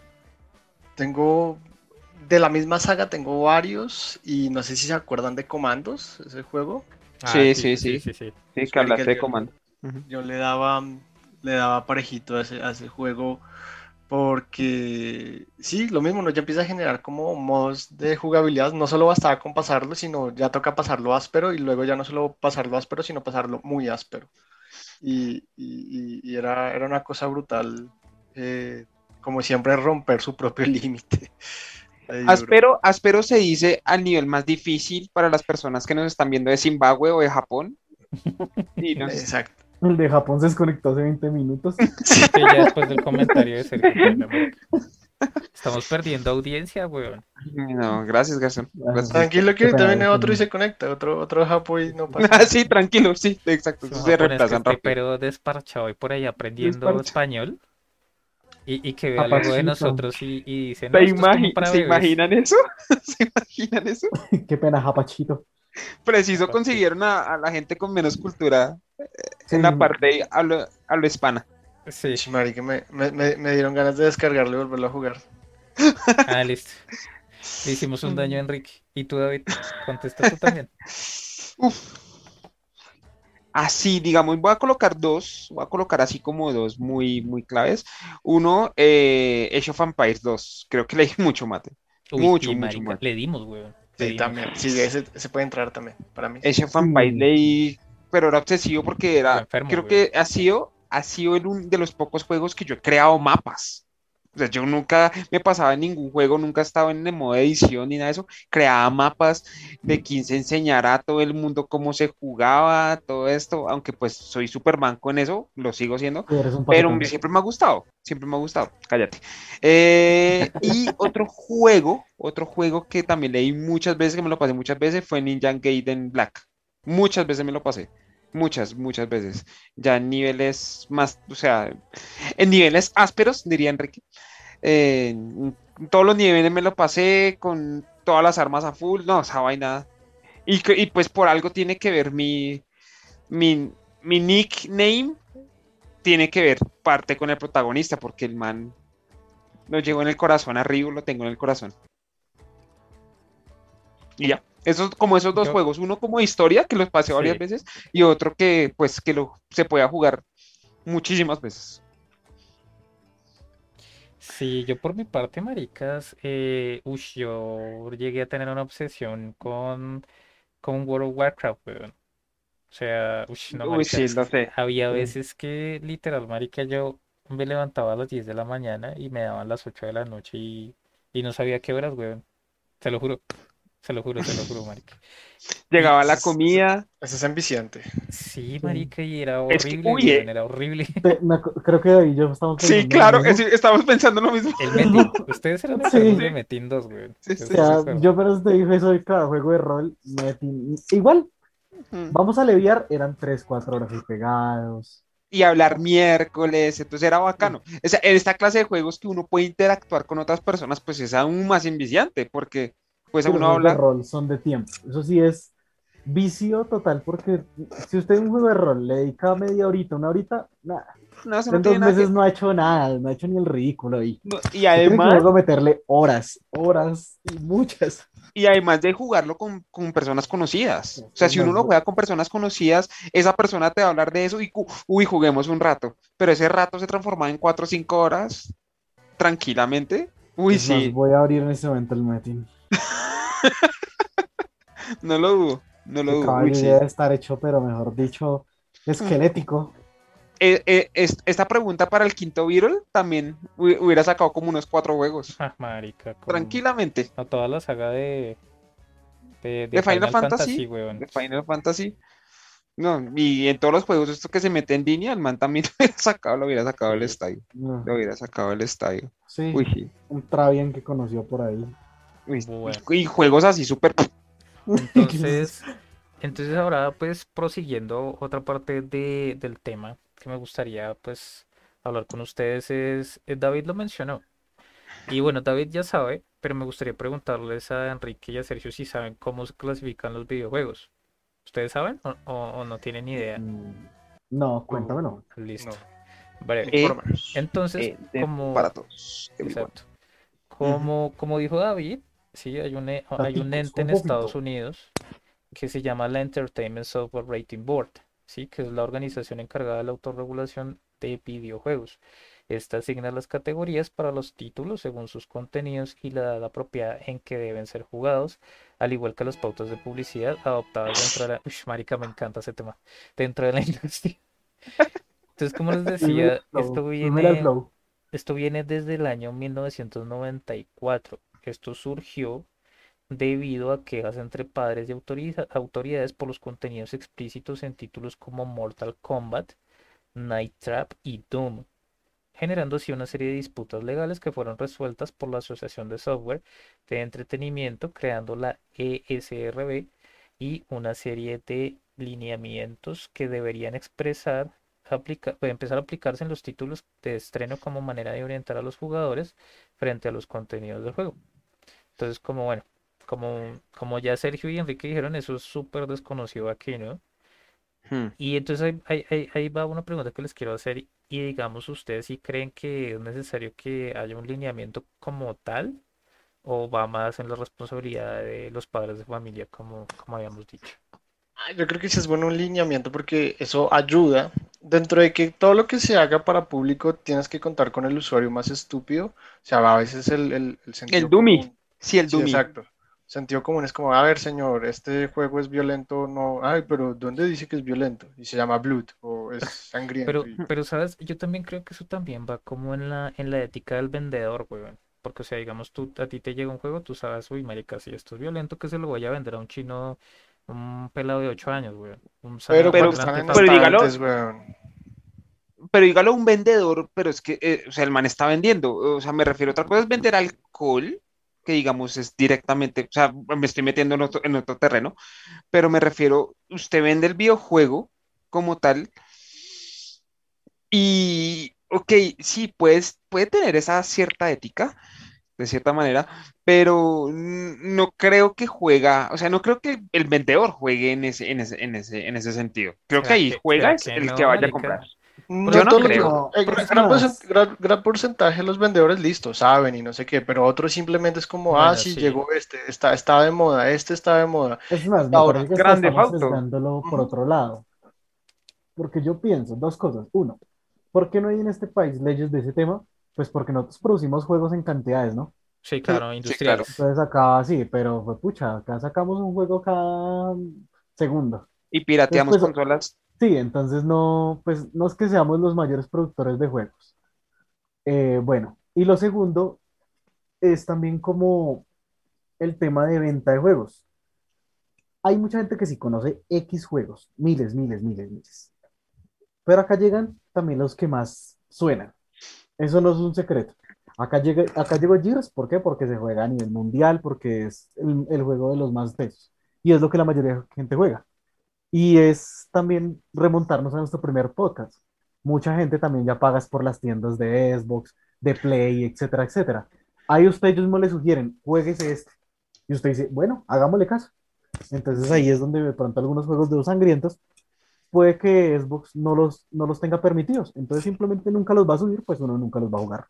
tengo, de la misma saga tengo varios y no sé si se acuerdan de Comandos, ese juego. Sí, sí, sí, sí. sí, sí. Sí, que hablaste de yo- comando. Yo le daba, le daba parejito a ese, a ese juego porque sí, lo mismo, ¿no? Ya empieza a generar como modos de jugabilidad, no solo bastaba con pasarlo, sino ya toca pasarlo áspero y luego ya no solo pasarlo áspero, sino pasarlo muy áspero. Y, y- y- y era, era una cosa brutal, eh, como siempre, romper su propio límite. Áspero, áspero se dice al nivel más difícil para las personas que nos están viendo de Zimbabue o de Japón. Exacto. El de Japón se desconectó hace 20 minutos. Sí, ya después del comentario de Sergio. Estamos perdiendo audiencia, weón. No, gracias, Garzón. Gracias. Tranquilo que ahorita viene otro y se conecta, otro, otro japo y no pasa. Ah, sí, tranquilo, sí, exacto. Se reemplazan que rápido. pero desparchado y por ahí aprendiendo español. Y, y que vea algo de nosotros y, y dice, no, ¿Se, esto es como imagi- para ¿se bebés". imaginan eso? ¿Se imaginan eso? Qué pena, Japachito. Preciso consiguieron a, a la gente con menos cultura Sí, en la parte a lo, a lo hispana. Sí, Sí, marica, me, me, dieron ganas de descargarlo y volverlo a jugar. ah, listo. Le hicimos un daño a Enrique. Y tú, David, contesta tú también. Uf. Así, digamos, voy a colocar dos, voy a colocar así como dos muy, muy claves. Uno, eh, Age of Empires 2. Creo que le di mucho mate. Uy, Mucho, sí, mucho, marica, mucho. Le dimos, weón. Sí, dimos. también. Sí, ese, ese puede entrar también, para mí. Age of Empires Sí. leí, pero era obsesivo porque era, enfermo, creo güey. que ha sido, ha sido el un de los pocos juegos que yo he creado mapas. O sea, yo nunca me pasaba en ningún juego, nunca estaba en el modo edición ni nada de eso. Creaba mapas de quien se enseñara a todo el mundo cómo se jugaba, todo esto, aunque pues soy súper manco en eso, lo sigo siendo. Pero siempre me ha gustado, siempre me ha gustado, cállate. Eh, y otro juego, otro juego que también leí muchas veces, que me lo pasé muchas veces, fue Ninja Gaiden Black. Muchas veces me lo pasé. Muchas, muchas veces. Ya en niveles más, o sea, en niveles ásperos, diría Enrique. En todos los niveles me lo pasé con todas las armas a full. No, esa vaina. Y, y pues por algo tiene que ver mi, mi, mi nickname, tiene que ver parte con el protagonista, porque el man lo llevo en el corazón arriba, lo tengo en el corazón. Y ya. Esos, como esos dos Yo- juegos, uno como historia, que los pasé varias Sí. veces, y otro que pues que lo se pueda jugar muchísimas veces. Sí, yo por mi parte, maricas, eh, ush, yo llegué a tener una obsesión con, con World of Warcraft, weón. O sea, ush, no, Uy, sí, lo sé. había veces que literal, marica, yo me levantaba a las 10 de la mañana y me daban las 8 de la noche y, y no sabía qué horas, weón. Te lo juro, se lo juro, se lo juro, marica. Y Llegaba la comida, Ese es enviciante. sí, marica, y era Es que, horrible, uy, eh. era horrible. Me creo que David y yo estamos Sí, pensando en lo claro, es- estamos pensando lo mismo. El ustedes eran Sí. de Metin 2, weón. Sí, Yo sí, estoy O sea, yo apenas te dije eso de cada juego de rol, Metin- igual, Mm. vamos a leviar, eran 3, 4 horas ahí pegados. Y hablar miércoles, entonces era bacano. O sea, en esta clase de juegos que uno puede interactuar con otras personas, pues es aún más enviciante, porque pues Sí, los uno juegos de habla. rol son de tiempo. Eso sí es vicio total, porque si usted en un juego de rol le dedica media horita, una horita, nada. No, eso En no dos tiene nada meses que- no ha hecho nada, no ha hecho ni el ridículo ahí. no, y Tiene que además, luego meterle horas, horas y muchas. y además de jugarlo con, con personas conocidas. O sea, si uno lo juega con personas conocidas, esa persona te va a hablar de eso y, uy, juguemos un rato. Pero ese rato se transforma en 4 o 5 horas tranquilamente. Uy, Es más, sí, voy a abrir en este momento el Metin. no lo dudo, no lo dudo. debe estar hecho, pero mejor dicho, esquelético. Eh, eh, es- esta pregunta para el quinto Beatle también hu- hubiera sacado como unos cuatro juegos. Ah, marica, con- Tranquilamente. No, toda la saga de, de, De Final Fantasy, weón. De Final Fantasy. No, y en todos los juegos, esto que se mete en línea, el man también lo hubiera sacado, lo hubiera sacado el estadio. No, Lo hubiera sacado el estadio. sí, Uy, sí. un Travian que conoció por ahí. Bueno. y juegos así súper. Entonces, entonces ahora pues prosiguiendo otra parte de, del tema que me gustaría pues hablar con ustedes es, eh, David lo mencionó. Y bueno, David ya sabe, pero me gustaría preguntarles a Enrique y a Sergio si saben cómo se clasifican los videojuegos. ¿Ustedes saben o, o- o no tienen ni idea? Mm, No, cuéntamelo. Listo. No. Breve. Eh, Infórmanos. Entonces, eh, de- como... para todos. Exacto. Como, como dijo David, sí, hay un, e- hay un Daticos, ente en Estados. Unidos que se llama la Entertainment Software Rating Board, sí, que es la organización encargada de la autorregulación de videojuegos. Esta asigna las categorías para los títulos según sus contenidos y la edad apropiada en que deben ser jugados, al igual que las pautas de publicidad adoptadas dentro de la... Uy, marica, me encanta ese tema. Dentro de la industria. Entonces, como les decía, esto viene... Esto viene desde el año 1994. Esto surgió debido a quejas entre padres y autoridades por los contenidos explícitos en títulos como Mortal Kombat, Night Trap y Doom, generando así una serie de disputas legales que fueron resueltas por la Asociación de Software de Entretenimiento, creando la ESRB y una serie de lineamientos que deberían expresar aplica- puede empezar a aplicarse en los títulos de estreno como manera de orientar a los jugadores frente a los contenidos del juego. Entonces, como bueno, como, como ya Sergio y Enrique dijeron, eso es súper desconocido aquí, ¿no? Hmm. Y entonces ahí, ahí- ahí- ahí va una pregunta que les quiero hacer y digamos, ¿ustedes si creen que es necesario que haya un lineamiento como tal o va más en la responsabilidad de los padres de familia, como, como habíamos dicho? Ah, Yo creo que sí es bueno un lineamiento porque eso ayuda. Dentro de que todo lo que se haga para público tienes que contar con el usuario más estúpido. O sea, a veces el, el, el sentido El dummy. común- Sí, el Sí, Dummy. exacto. Sentido común es como, a ver, señor, este juego es violento, no, ay, pero ¿dónde dice que es violento? Y se llama Blood o es sangriento. Pero, y- pero, ¿sabes? Yo también creo que eso también va como en la, en la ética del vendedor, weón. Porque, o sea, digamos, tú, a ti te llega un juego, tú sabes, uy, marica, si esto es violento, que se lo voy a vender a un chino, un pelado de 8 años, weón. Un Pero pero- pero dígalo. weón. Pero dígalo un vendedor, pero es que, eh, o sea, el man está vendiendo. O sea, me refiero, otra cosa es vender alcohol, que digamos es directamente, o sea, me estoy metiendo en otro, en otro terreno, pero me refiero, usted vende el videojuego como tal. Y, ok, sí, pues, puede tener esa cierta ética, de cierta manera, pero no creo que juega, o sea, no creo que el vendedor juegue en ese, en ese, en ese, en ese sentido. Creo que ¿Será ahí juega es que el que vaya a comprar. No Yo no creo. eh, es gran, porcentaje de los vendedores listos, saben y no sé qué, pero otros simplemente es como, ah, sí, sí. llegó este, está, está de moda, este está de moda. Es más, Ahora, que Grande estamos por otro lado. Porque yo pienso dos cosas. Uno, ¿por qué no hay en este país leyes de ese tema? Pues porque nosotros producimos juegos en cantidades, ¿no? Sí, claro, sí, industriales. Entonces acá sí, pero pues, pucha, acá sacamos un juego cada segundo. Y pirateamos Después- consolas. Sí, entonces no, pues no es que seamos los mayores productores de juegos. Eh, bueno, y lo segundo es también como el tema de venta de juegos. Hay mucha gente que sí conoce X juegos, miles, miles, miles, miles. Pero acá llegan también los que más suenan. Eso no es un secreto. Acá llega, acá llegó Gears, ¿por qué? Porque se juega a nivel mundial, porque es el, juego de los más tesos. Y es lo que la mayoría de gente juega. Y es también remontarnos a nuestro primer podcast. Mucha gente también ya pagas por las tiendas de Xbox, de Play, etcétera, etcétera. Ahí ustedes mismos le sugieren, jueguese este. Y usted dice, bueno, hagámosle caso. Entonces ahí es donde de pronto algunos juegos de los sangrientos puede que Xbox no los, no los tenga permitidos. Entonces simplemente nunca los va a subir, pues uno nunca los va a jugar.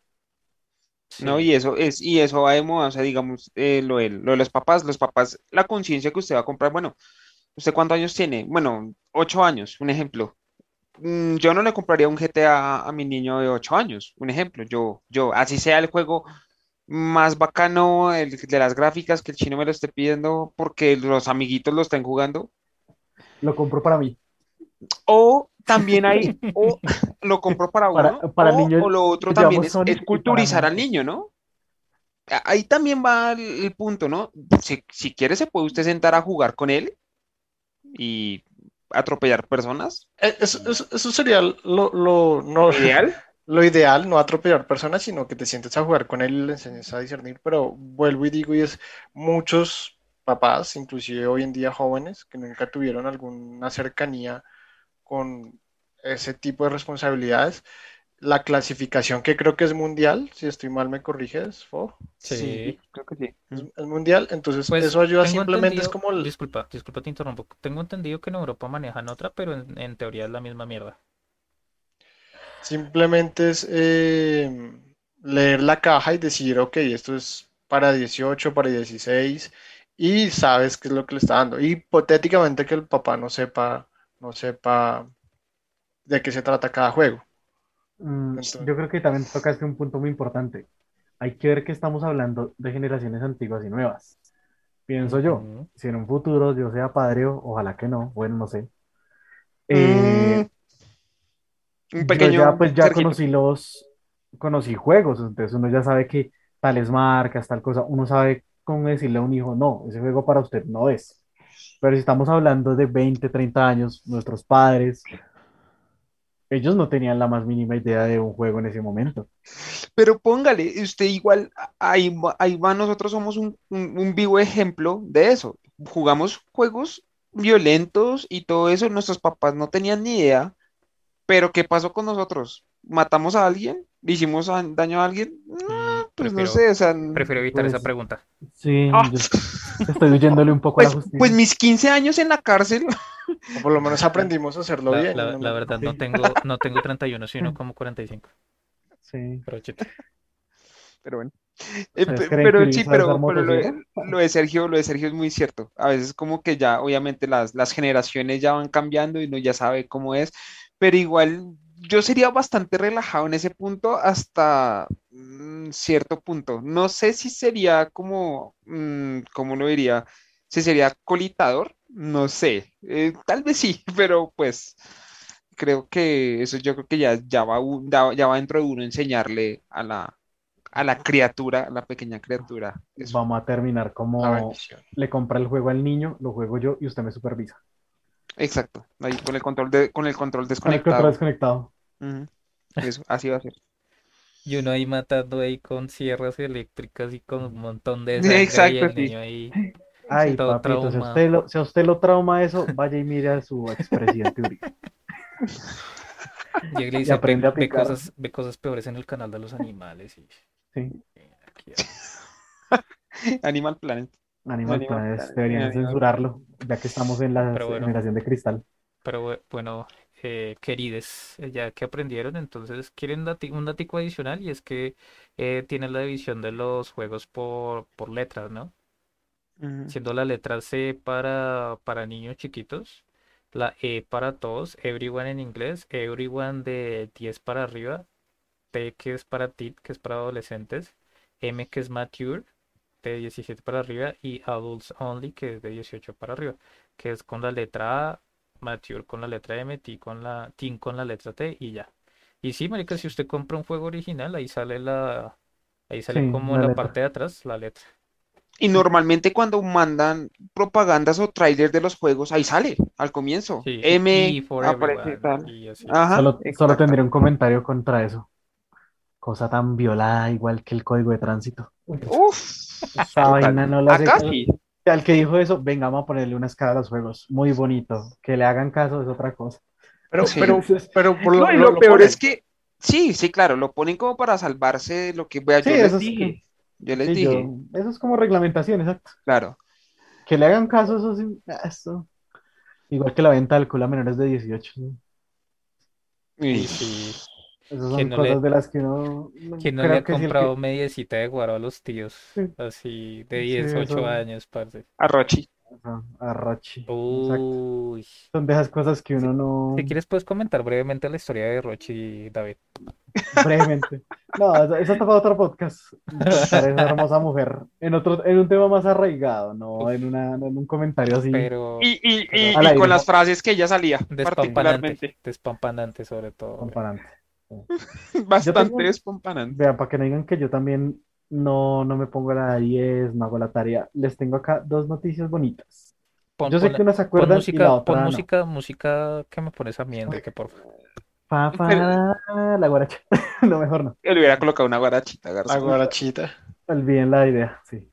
¿no? Y eso es, y eso va de moda, o sea, digamos, eh, lo de, lo de los papás, los papás, la conciencia que usted va a comprar, bueno, ¿usted cuántos años tiene? Bueno, ocho años, un ejemplo. Mm, Yo no le compraría un GTA a mi niño de ocho años, un ejemplo. Yo, yo, así sea el juego más bacano, el de las gráficas, que el chino me lo esté pidiendo porque los amiguitos lo estén jugando. Lo compro para mí. O también hay, o lo compro para uno, para o, niños o lo otro también es, culturizar al niño, ¿no? Ahí también va el, el punto, ¿no? Si, si quiere, se puede usted sentar a jugar con él y atropellar personas. Eh, Eso, eso- eso sería lo, lo- no, Ideal. lo ideal, no atropellar personas, sino que te sientes a jugar con él y le enseñes a discernir. Pero vuelvo y digo, y es muchos papás, inclusive hoy en día jóvenes, que nunca tuvieron alguna cercanía con ese tipo de responsabilidades. La clasificación que creo que es mundial, si estoy mal me corriges, Fo, Sí. creo que sí. es, es mundial, entonces Pues eso ayuda simplemente, es como el- Disculpa, disculpa, te interrumpo. Tengo entendido que en Europa manejan otra, pero en, en teoría es la misma mierda. Simplemente es eh, leer la caja y decir, ok, esto es para 18, para 16, y sabes qué es lo que le está dando. Hipotéticamente que el papá no sepa, no sepa de qué se trata cada juego. Mm, yo creo que también tocaste un punto muy importante. Hay que ver que estamos hablando de generaciones antiguas y nuevas. Pienso yo, Ujú. si en un futuro yo sea padre, ojalá que no, bueno, no sé. Eh, Un yo pequeño ya pues ya conocí los, conocí juegos, entonces uno ya sabe que tales marcas, tal cosa, uno sabe cómo decirle a un hijo, no, ese juego para usted no es. Pero si estamos hablando de 20, 30 años, nuestros padres, ellos no tenían la más mínima idea de un juego en ese momento. Pero póngale, usted igual, ahí va, ahí va, nosotros somos un, un- un vivo ejemplo de eso. Jugamos juegos violentos y todo eso, nuestros papás no tenían ni idea, pero ¿qué pasó con nosotros? ¿Matamos a alguien? ¿Le hicimos daño a alguien? No, Mm, pues no sé, o sea, Prefiero evitar esa Pues, pregunta. Sí, Ah. yo estoy huyéndole un poco a la pues, justicia. pues mis 15 años en la cárcel, O por lo menos aprendimos a hacerlo La, bien. la- no verdad, no tengo, no tengo 31, sino como 45. Sí. Pero pero bueno. Eh, ¿Ustedes pe- creen pero sí, pero, lo de, lo de Sergio, lo de Sergio es muy cierto. A veces como que ya, obviamente, las, las generaciones ya van cambiando y uno ya sabe cómo es, pero igual yo sería bastante relajado en ese punto hasta mm, cierto punto. No sé si sería como, mm, ¿cómo lo diría? Si sería colitador, no sé. Eh, tal vez sí, pero pues creo que eso yo creo que ya, ya va, ya, va dentro de uno enseñarle a la, a la criatura, a la pequeña criatura. eso. Vamos a terminar como le compra el juego al niño, lo juego yo y usted me supervisa. Exacto, ahí con el control de, con el control Con el control desconectado. Eso, así va a ser. Y uno ahí matando ahí con sierras eléctricas y con un montón de sangre y Exacto, el sí. niño ahí. Ay, todo papito, si usted lo, si a usted lo trauma eso, vaya y mire a su expresidente Uribe. Y le Y dice, aprende ve, a ve cosas, ve cosas peores en el canal de los animales. Y, Sí. aquí, Animal Planet. Animal Animal Planet, deberían Animal censurarlo, ya que estamos en la Pero bueno. generación de cristal. Pero bu- bueno, eh, querides, eh, ya que aprendieron, entonces quieren dati- un datico adicional y es que eh, tienen la división de los juegos por, por letras, ¿no? Siendo la letra C para, para niños chiquitos, la E para todos, everyone en inglés, everyone de 10 para arriba, T que es para teen, que es para adolescentes, M que es mature, de 17 para arriba, y adults only, que es de 18 para arriba, que es con la letra A, mature con la letra M, T con la, teen con la letra T y ya. Y sí, marica, si usted compra un juego original, ahí sale la, ahí sale Sí, como la en la parte de atrás la letra. Y normalmente cuando mandan propagandas o trailers de los juegos, ahí sale, al comienzo. Sí, M y for aparece everyone, tal. y así. Ajá, Solo, solo tendría un comentario contra eso. Cosa tan violada, igual que el código de tránsito. Uf, Esa vaina no la Acá sí. Al que dijo eso, venga, vamos a ponerle una escala a los juegos. Muy bonito. Que le hagan caso es otra cosa. Pero, Sí. pero, pero por lo, peor ponen. es que, sí, sí, claro, lo ponen como para salvarse de lo que, vea, Sí, yo les es dije, yo les Sí, dije, yo- eso es como reglamentación, exacto. claro. Que le hagan caso, eso sí. Eso. Igual que la venta de alcohol a menores de 18. ¿no? Y- sí. Esas son ¿Quién no cosas le- de las que uno no ¿Quién no creo le ha sí comprado mediecita de guaro a los tíos? Sí. Así, de Sí, 10, 8 eso. años, parce. A Rochi. Ajá, a Rochi. Exacto. Uy. Son de esas cosas que uno no. Si quieres, puedes comentar brevemente la historia de Rochi, David. Brevemente. No, eso, está para otro podcast. Para esa hermosa mujer. En otro, en un tema más arraigado, no en una, en un comentario así. Pero Y, y, y, con las frases que ella salía, despampanante, particularmente. despampanante sobre todo. güey. Bastante tengo- despampanante. Vean, para que no digan que yo también no, no me pongo la 10, no hago la tarea. Les tengo acá dos noticias bonitas. Pon, Yo sé pon- que unas se pon acuerdan y música, la pon otra no. música, música que me pones a mí, Enrique, por favor. Pa, pa, la guaracha. No, mejor no. Yo le hubiera colocado una guarachita, Garza. La guarachita. Olviden la idea, sí.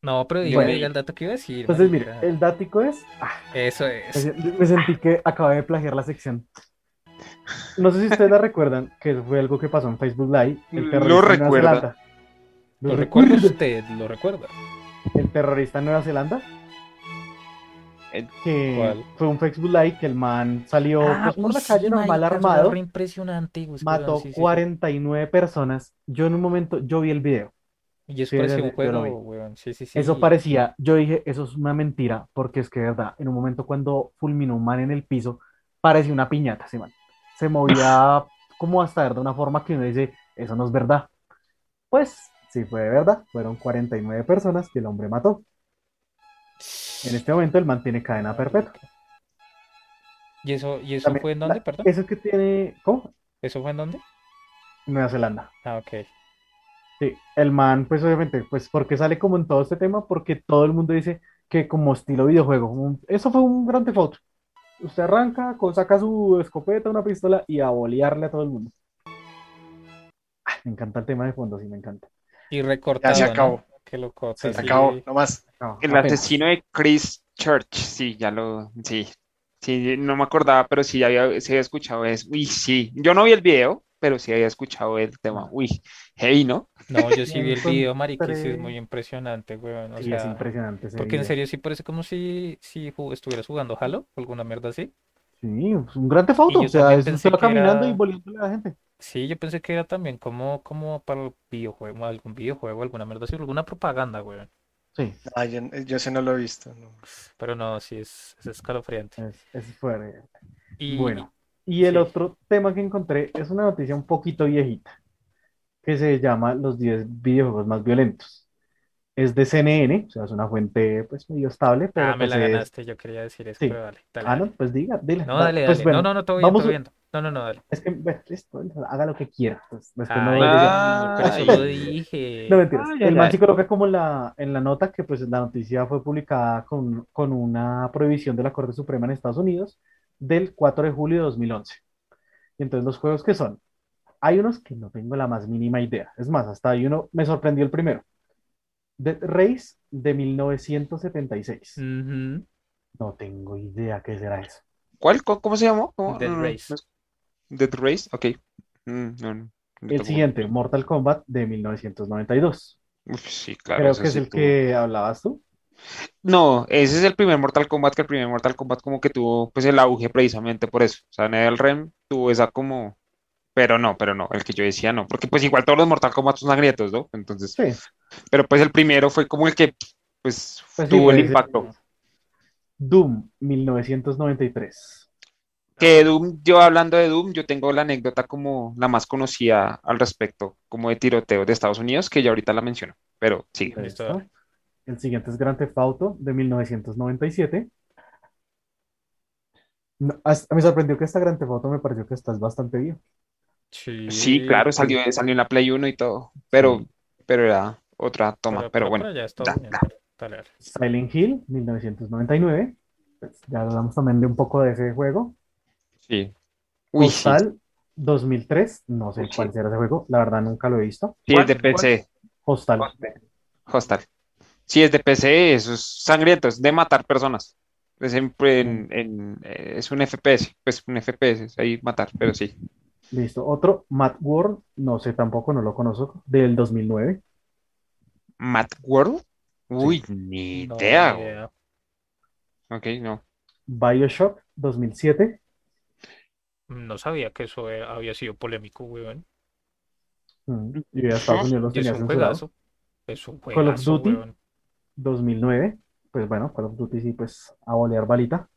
No, pero Bueno. dime el dato que iba a decir. Entonces, marica. el dático es. ah, Eso es. me sentí que acabé de plagiar la sección. No sé si ustedes la recuerdan, que fue algo que pasó en Facebook Live. El Lo terrorista en Nueva recuerda. Zelanda. ¿Lo recuerda usted? ¿Lo recuerda? El terrorista en Nueva Zelanda. El- Que ¿Cuál? fue un Facebook Live que el man salió pues, por uy, la sí, calle normal marica, eso era armado. impresionante, Mató sí, sí, sí. 49 personas. Yo en un momento, yo vi el video. Y eso Sí, parecía yo un lo juego, weón. Sí, sí, sí. Eso parecía, yo dije, eso es una mentira, porque es que de verdad, en un momento cuando fulminó un man en el piso, parecía una piñata ese man. Se movía como hasta ver de una forma que uno dice, eso no es verdad. Pues sí fue de verdad, fueron 49 personas que el hombre mató. En este momento el man tiene cadena perpetua. ¿Y eso, y eso También fue en dónde, la- perdón? Eso que tiene, ¿cómo? ¿Eso fue en dónde? Nueva Zelanda. Ah, ok. Sí, el man, pues obviamente, pues porque sale como en todo este tema, porque todo el mundo dice que como estilo videojuego, un- eso fue un gran Auto. Usted arranca, saca su escopeta, una pistola y a bolearle a todo el mundo. Ah, me encanta el tema de fondo, sí, me encanta. Y recortado, se ¿no? acabó. Qué loco. Sí, Se acabó, no más. No, El apenas. asesino de Chris Church, sí, ya lo, sí, sí, no me acordaba, pero sí había, sí había escuchado eso. Uy, sí, yo no vi el video, pero sí había escuchado el tema. Uy, heavy, ¿no? No, yo sí vi el video, marica, sí es muy impresionante, weón. O Sí, es impresionante ese porque en serio sí parece como si, si estuvieras jugando Halo o alguna mierda así. Sí, es un gran Theft Auto, yo o sea, es va era- caminando y boleándole a la gente. Sí, yo pensé que era también como, como para el videojuego, algún videojuego, alguna mierda así, alguna propaganda, weón. Sí, Ah, yo, yo ese no lo he visto. no. Pero no, sí es, es escalofriante. es, es fuerte. Y Bueno, y el sí. otro tema que encontré es una noticia un poquito viejita, que se llama Los 10 videojuegos más violentos. Es de CNN, o sea, es una fuente pues medio estable, pero Ah, me pues la es- ganaste, yo quería decir eso, Sí. pero dale, dale, Ah, no, dale. pues diga, dile. No, dale, pues dale. bueno, No, no, no, todo bien, vamos todo bien. No, no, no, dale. Es que, bueno, listo, haga lo que quiera. pues, después no Ay, diga- Ah, por eso ay. lo dije. No, mentiras. Ay, ay, El man sí coloca como la, en la nota que pues la noticia fue publicada con, con una prohibición de la Corte Suprema en Estados Unidos del 4 de julio de 2011. Y entonces los juegos que son, hay unos que no tengo la más mínima idea. Es más, hasta hay uno, me sorprendió el primero. Dead Race de 1976. Ujú. No tengo idea qué será eso. ¿Cuál? ¿Cómo, se llamó? ¿Cómo? Dead Race. Dead Race, ok. Mm, no, no, no El siguiente, Mortal Kombat de 1992. Uf, sí, claro, Creo que es el que hablabas tú. No, ese es el primer Mortal Kombat, que el primer Mortal Kombat como que tuvo pues el auge precisamente por eso. O sea, NetherRealm tuvo esa como... Pero no, pero no, el que yo decía no, porque pues igual todos los Mortal Kombat son sangrientos, ¿no? Entonces, Sí. pero pues el primero fue como el que pues Pues sí, tuvo el pues, impacto. Doom 1993. Que Doom, yo hablando de Doom, yo tengo la anécdota como la más conocida al respecto, como de tiroteo de Estados Unidos, que ya ahorita la menciono, pero sí. Listo. El siguiente es Grand Theft Auto de 1997. No, as- me sorprendió que esta Grand Theft Auto me pareció que estás bastante bien. Sí, Sí, claro, salió, salió en la Play 1 y todo, pero, Sí. pero era otra toma, pero bueno. allá está da, bien, da. Silent Hill 1999. Pues ya hablamos también de un poco de ese juego. Sí. Uy, sí, Postal 2003. No sé Uy, sí. cuál será ese juego. La verdad nunca lo he visto. sí, es de. PC. Postal. Hostal. Sí, es de PC, eso es sangriento, es de matar personas. Es, en- en- en- eh, es un FPS, pues un FPS, es ahí matar, pero sí. Listo. Otro, Mad World. No sé tampoco, no lo conozco. Del 2009. ¿Mad World? Uy, ni No, idea. idea. Ok, no. Bioshock 2007. No sabía que eso había sido polémico, weón. Mm, Y a Estados Unidos los Y es tenía un juegazo. Es un Call of juegazo, Duty. weón. 2009. Pues bueno, Call of Duty sí, pues a bolear balita.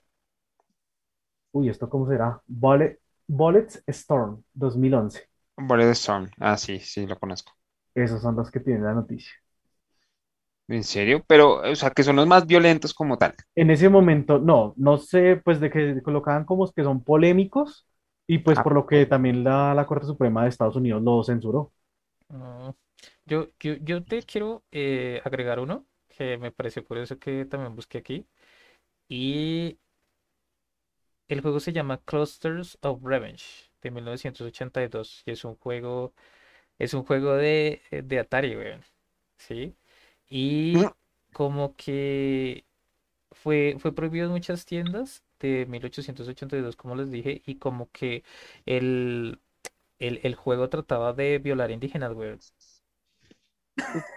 Uy, ¿esto cómo será? Bullet, Bullets Storm 2011. Bullet Storm. Ah, sí, sí, lo conozco. Esos son los que tienen la noticia. ¿En serio? Pero, o sea, que son los más violentos como tal. En ese momento, no, no sé, pues de que colocaban como que son polémicos y pues Ah. por lo que también la, la Corte Suprema de Estados Unidos lo censuró. Ah, yo, yo, yo te quiero eh, agregar uno que me pareció curioso que también busqué aquí. Y el juego se llama Clusters of Revenge de 1982. Y es un juego, es un juego de, de Atari, weón. ¿Sí? Y Mm. como que fue, fue prohibido en muchas tiendas de 1882, como les dije, y como que el, el, el juego trataba de violar indígenas, weón.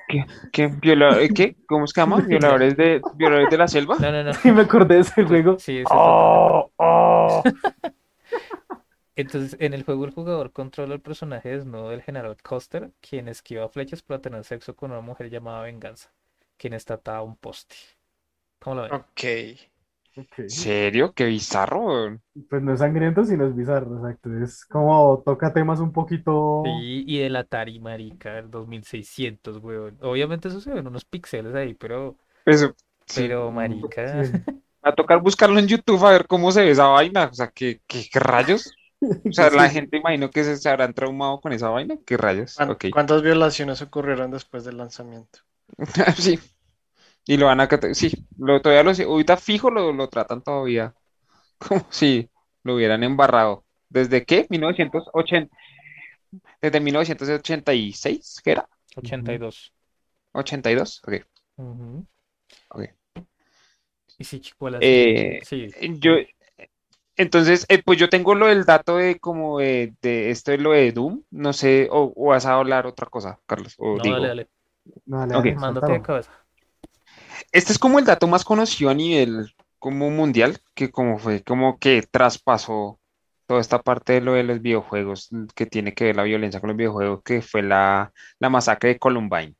¿Qué? ¿Qué? Viola- eh, ¿Qué? ¿Cómo se llama? ¿Violadores de, violadores de la selva? No, no, no. Sí, me acordé de ese juego. Sí, ese ¡Oh! ¡Oh! Entonces, en el juego el jugador controla el personaje desnudo del general Custer, quien esquiva flechas para tener sexo con una mujer llamada Venganza, quien está atada a un poste. ¿Cómo lo ven? Ok. Ok. ¿En serio? Qué bizarro. Pues no es sangriento, sino es bizarro, exacto. Es como toca temas un poquito. Sí, y el Atari, marica, el 2600, weón. Obviamente eso se ven unos píxeles ahí, pero, Eso. sí. pero marica, Sí. Va a tocar buscarlo en YouTube a ver cómo se ve esa vaina. O sea, ¿qué, qué, qué rayos? O sea, la gente imagino que se, se habrán traumado con esa vaina. ¿Qué rayos? ¿Cuán- Ok. ¿Cuántas violaciones ocurrieron después del lanzamiento? Sí. Y lo van a... Sí, lo, todavía lo... Ahorita fijo lo, lo tratan todavía como si lo hubieran embarrado. ¿Desde qué? 1980. Desde 1986, ¿qué era? 82. 82. Ok. Ujú. Ok. Y sí, chico, la Eh, sí, Yo, entonces, eh, pues yo tengo lo del dato de como de, de esto de lo de Doom, no sé, o, o vas a hablar otra cosa, Carlos, o No, digo. dale, dale, No, dale, Ok. dale, mándate de cabeza. Este es como el dato más conocido a nivel como mundial, que como fue, como que traspasó toda esta parte de lo de los videojuegos, que tiene que ver la violencia con los videojuegos, que fue la, la masacre de Columbine,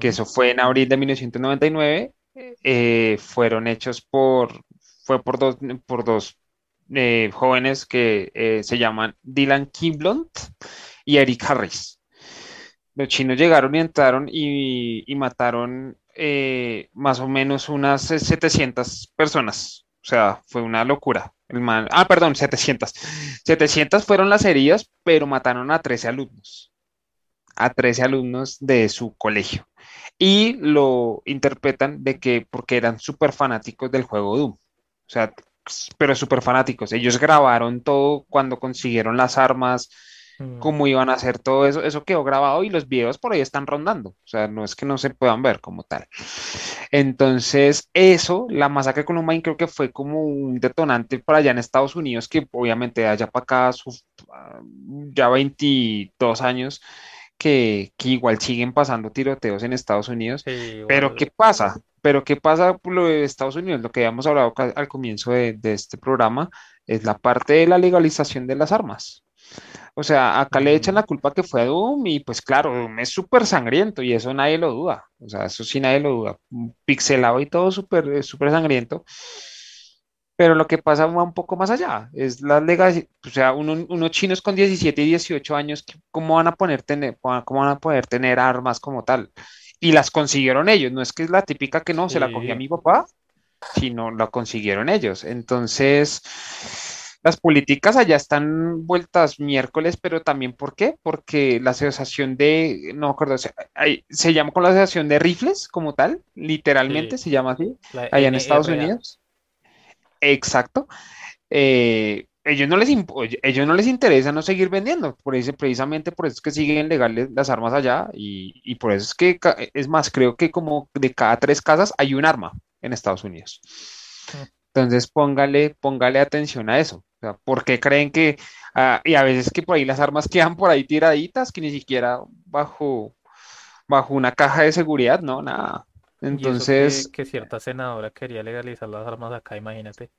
que eso fue en abril de 1999, eh, fueron hechos por, fue por dos, por dos eh, jóvenes que eh, se llaman Dylan Kiblund y Eric Harris. Los chinos llegaron y entraron y, y mataron eh, más o menos unas eh, 700 personas. O sea, fue una locura. El man- ah, perdón, 700. 700 fueron las heridas, pero mataron a 13 alumnos. A 13 alumnos de su colegio. Y lo interpretan de que porque eran súper fanáticos del juego Doom. O sea, pero súper fanáticos. Ellos grabaron todo cuando consiguieron las armas, Mm, cómo iban a hacer todo eso. Eso quedó grabado y los videos por ahí están rondando. O sea, no es que no se puedan ver como tal. Entonces, eso, la masacre de Columbine creo que fue como un detonante para allá en Estados Unidos, que obviamente allá para acá, ah, ya 22 años, que, que igual siguen pasando tiroteos en Estados Unidos. sí, Pero ¿qué pasa? Pero ¿qué pasa por lo de Estados Unidos? Lo que habíamos hablado al comienzo de, de este programa es la parte de la legalización de las armas. O sea, acá le echan la culpa que fue a Doom y pues claro, Doom es súper sangriento y eso nadie lo duda. O sea, eso sí nadie lo duda. Pixelado y todo súper eh, súper sangriento. Pero lo que pasa va un poco más allá. Es la legal, o sea, uno- unos chinos con 17 y 18 años, ¿cómo van a poner tener, cómo van a poder tener armas como tal? Y las consiguieron ellos. No es que es la típica que no, se la cogí a sí, mi papá, sino la consiguieron ellos. Entonces, las políticas allá están vueltas miércoles, pero también ¿por qué? Porque la asociación de, no me acuerdo, se, hay- se llama con la asociación de rifles como tal, literalmente sí, se llama así, la allá en Estados. Unidos. Exacto. Eh, ellos no les, ellos no les interesa no seguir vendiendo, por eso, precisamente por eso es que siguen legales las armas allá y, y por eso es que, es más, creo que como de cada tres casas hay un arma en Estados Unidos. Entonces póngale, póngale atención a eso. O sea, ¿por qué creen que, ah, y a veces que por ahí las armas quedan por ahí tiraditas, que ni siquiera bajo, bajo una caja de seguridad, no, nada. Que, Entonces, que cierta senadora quería legalizar las armas acá, imagínate.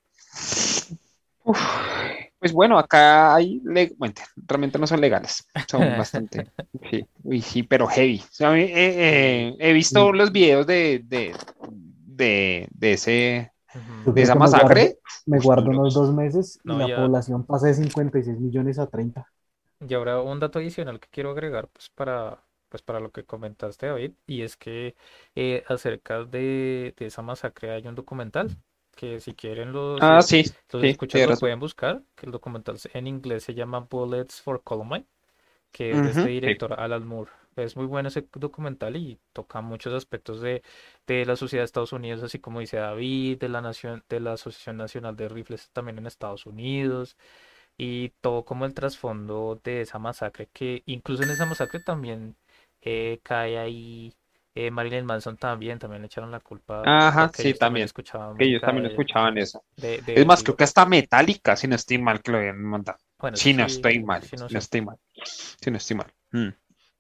uf, pues bueno, acá hay, bueno, realmente no son legales, son bastante, sí, uy, sí, pero heavy. O sea, eh, eh, he visto Mm. los videos de, de, de, de ese. De esa que me guardo, masacre. me guardo unos dos meses y No, la ya. población pasa de 56 millones a 30. Y ahora un dato adicional que quiero agregar, pues para, pues para lo que comentaste, David, y es que eh, acerca de, de esa masacre hay un documental que si quieren los, Ah, es- sí, los sí, escuchas lo pueden buscar, que el documental en inglés se llama Bullets for Columbine, que es de este sí. director Alan Moore. Es muy bueno ese documental y toca muchos aspectos de, de la sociedad de Estados Unidos, así como dice David, de la nación, de la Asociación Nacional de Rifles también en Estados Unidos y todo como el trasfondo de esa masacre, que incluso en esa masacre también eh, cae ahí eh, Marilyn Manson también, también le echaron la culpa Ajá, porque sí, ellos también escuchaban Que ellos también de, escuchaban eso. de, de Es más, creo que hasta Metallica, si no estoy mal, que lo habían mandado. Bueno, Si no sí, estoy mal, no si no estoy mal, si no estoy mal. Mm.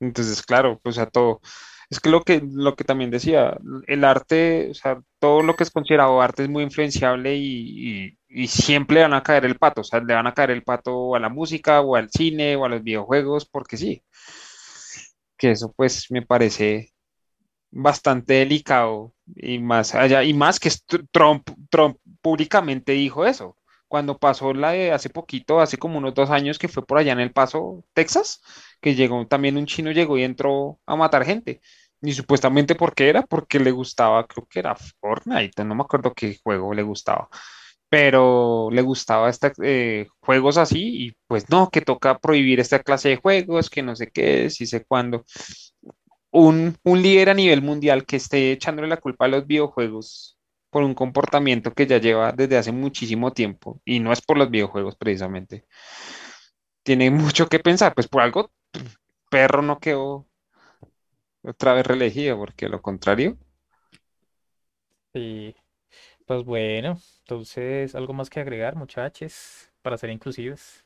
Entonces, claro, pues a todo. Es que lo que, lo que también decía, el arte, o sea, todo lo que es considerado arte es muy influenciable y, y- y siempre le van a caer el pato, o sea, le van a caer el pato a la música o al cine o a los videojuegos, porque sí, que eso pues me parece bastante delicado y más allá, y más que Tr- Trump, Trump públicamente dijo eso. Cuando pasó la de hace poquito, hace como unos dos años que fue por allá en El Paso, Texas, que llegó también un chino, llegó y entró a matar gente. Y supuestamente, ¿por qué era? Porque le gustaba, creo que era Fortnite, no me acuerdo qué juego le gustaba, pero le gustaba este, eh, juegos así y pues no, que toca prohibir esta clase de juegos, que no sé qué, si sé cuándo un, un líder a nivel mundial que esté echándole la culpa a los videojuegos por un comportamiento que ya lleva desde hace muchísimo tiempo, y no es por los videojuegos precisamente, tiene mucho que pensar, pues por algo perro no quedó otra vez reelegido, porque lo contrario, Y pues bueno, entonces algo más que agregar, muchachos, para ser inclusivos.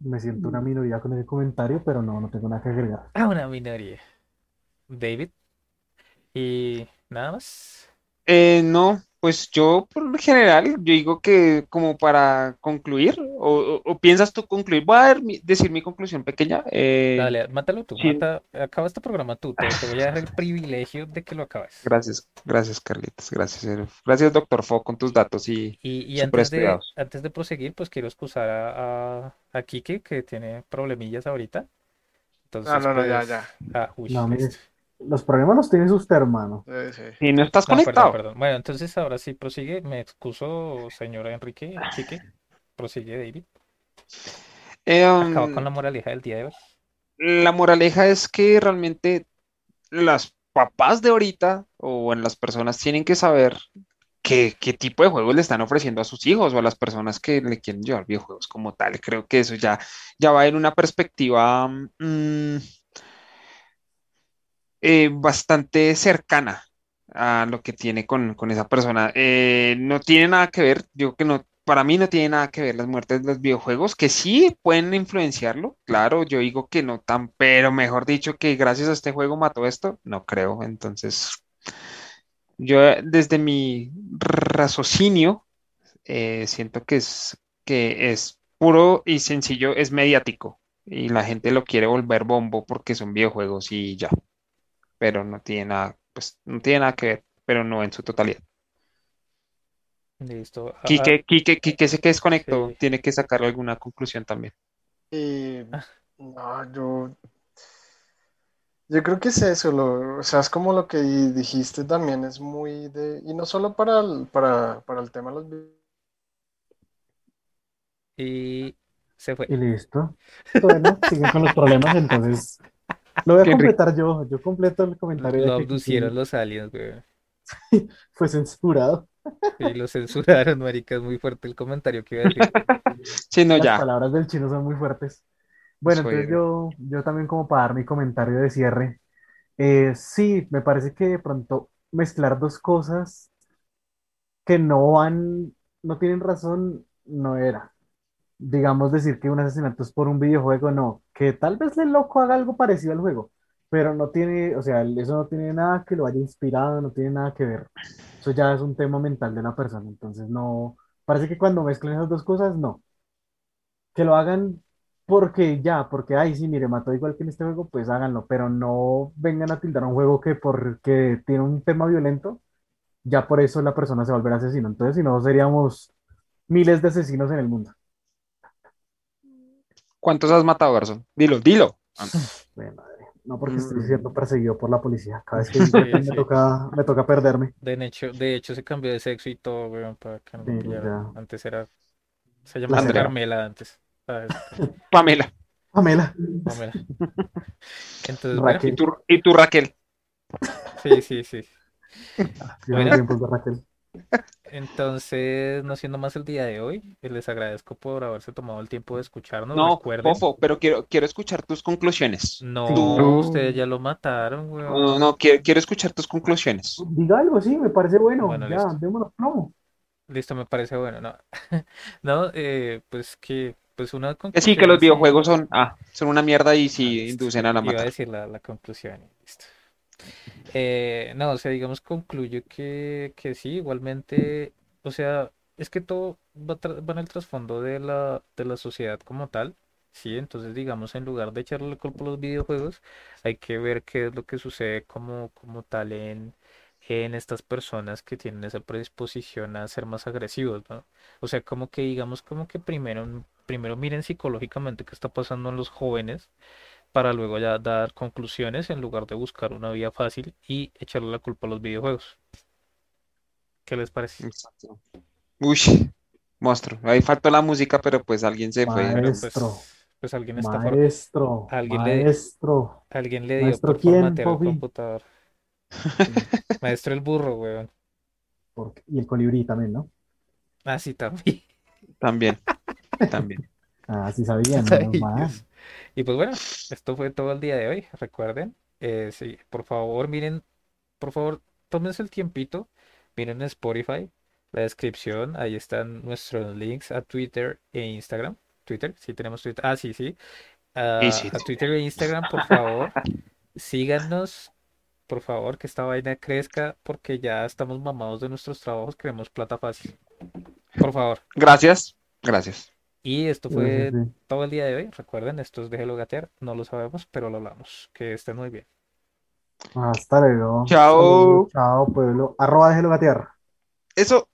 Me siento una minoría con ese comentario, pero no, no tengo nada que agregar. Ah, una minoría. David. Y nada más. Eh, no, pues yo por lo general, yo digo que como para concluir, o, o- o piensas tú concluir, voy a mi- decir mi conclusión pequeña. eh, Dale, mátalo tú, sí. mata, acaba este programa tú, te, te voy a dar el privilegio de que lo acabes. Gracias, gracias Carlitos, gracias, eh, gracias doctor Fo con tus datos y Y, y antes de, antes de proseguir, pues quiero excusar a, a, a Kike, que tiene problemillas ahorita. Entonces, No, no, no, ya, pues, ya. ah, uy, No. Los problemas los tiene usted, hermano. Sí, sí. Si no estás No, conectado, perdón. Bueno, entonces ahora sí prosigue. Me excuso, señora Enrique, Kike. Prosigue, David. eh, Acaba um, con la moraleja del día de hoy. la moraleja es que realmente las papás de ahorita o en las personas tienen que saber qué, qué tipo de juegos le están ofreciendo a sus hijos o a las personas que le quieren llevar videojuegos como tal. Creo que eso ya, ya va en una perspectiva mm, eh, bastante cercana a lo que tiene con, con esa persona. Eh, no tiene nada que ver, digo que no, para mí no tiene nada que ver las muertes de los videojuegos, que sí pueden influenciarlo, claro, yo digo que no tan, pero mejor dicho que gracias a este juego mató esto, no creo. Entonces, yo desde mi raciocinio eh, siento que es, que es puro y sencillo, es mediático y la gente lo quiere volver bombo porque son videojuegos y ya, pero no tiene nada, pues no tiene nada que ver, pero no en su totalidad. Listo. Ah, Quique, Quique, Quique se que desconectó, sí. tiene que sacar alguna conclusión también. Y Ah. no, yo, yo creo que es eso, lo, o sea, es como lo que dijiste también, es muy de, y no solo para el, para, para el tema de los. Y se fue. Y listo. Bueno, siguen con los problemas, entonces lo voy a completar yo. Yo completo el comentario Lo abducieron los aliens, güey. fue censurado. Y lo censuraron, marica. Es muy fuerte el comentario que iba a decir. Sí, no, Las ya. palabras del chino son muy fuertes. Bueno, Soy- entonces yo, yo también como para dar mi comentario de cierre. eh, sí, me parece que de pronto mezclar dos cosas que no van, no tienen razón, no era. Digamos decir que un asesinato es por un videojuego, no. Que tal vez el loco haga algo parecido al juego, pero no tiene, o sea, eso no tiene nada que lo haya inspirado, no tiene nada que ver. Eso ya es un tema mental de la persona. Entonces no, parece que cuando mezclan esas dos cosas, no. Que lo hagan porque ya, porque, ay, sí, mire, mató igual que en este juego, pues háganlo, pero no vengan a tildar un juego que porque tiene un tema violento, ya por eso la persona se va a volver asesino. Entonces, si no, seríamos miles de asesinos en el mundo. ¿Cuántos has matado, Garzón? Dilo, dilo. Bueno, no porque estoy Mm. siendo perseguido por la policía. Cada vez que Sí, me sí. toca, me toca perderme. De hecho, de hecho se cambió de sexo y todo, weón, para que no Sí, ya. Antes era, se llamaba Andrea. Carmela antes. ¿sabes? Pamela. Pamela, Pamela. Entonces, bueno, ¿Y tú, y tú, Raquel? sí, sí, sí. Bueno. de Raquel. Entonces, no siendo más el día de hoy, eh, les agradezco por haberse tomado el tiempo de escucharnos. No, Recuerden, pero quiero, quiero escuchar tus conclusiones. no, ustedes ya lo mataron, weón. No, no, quiero, quiero escuchar tus conclusiones. Diga algo, sí, me parece bueno. Bueno, ya, listo. démonos plomo. Listo, me parece bueno, ¿no? No, eh, pues que, pues una Que sí, que conclusión los videojuegos son, ah, son una mierda y Ah, sí listo. inducen a la Iba a decir la, la conclusión listo. Eh, no, o sea, digamos, concluyo que, que sí, igualmente, o sea, es que todo va, va en el trasfondo de la, de la sociedad como tal, sí, entonces digamos, en lugar de echarle la culpa a los videojuegos, hay que ver qué es lo que sucede como, como tal en, en estas personas que tienen esa predisposición a ser más agresivos, ¿no? O sea, como que digamos, como que primero, primero miren psicológicamente qué está pasando en los jóvenes para luego ya dar conclusiones en lugar de buscar una vía fácil y echarle la culpa a los videojuegos. ¿Qué les parece? Exacto. Uy, monstruo. Ahí faltó la música, pero pues alguien se fue. Bueno, pues, Maestro, pues alguien está maestro, Alguien le- maestro. alguien le dio ¿Maestro por quién, formatear el Bobby? computador. Maestro el burro, weón. Porque- y el colibrí también, ¿no? Ah, sí, también. También, también. Ah, sí sabía, Ay, menos mal. Dios. Y pues bueno, esto fue todo el día de hoy. Recuerden, eh, sí, por favor, miren, por favor, tómense el tiempito, miren Spotify, la descripción, ahí están nuestros links a Twitter e Instagram. Twitter, sí tenemos Twitter. Ah, sí, sí. A, Y sí. a Twitter e Instagram, por favor, síganos, por favor, que esta vaina crezca, porque ya estamos mamados de nuestros trabajos, queremos plata fácil. Por favor. Gracias, gracias. Y esto fue sí, sí. todo el día de hoy. Recuerden, esto es Déjelo Gatear. No lo sabemos, pero lo hablamos. Que estén muy bien. Hasta luego. Chao. Chao, pueblo. Arroba déjelo gatear. Eso.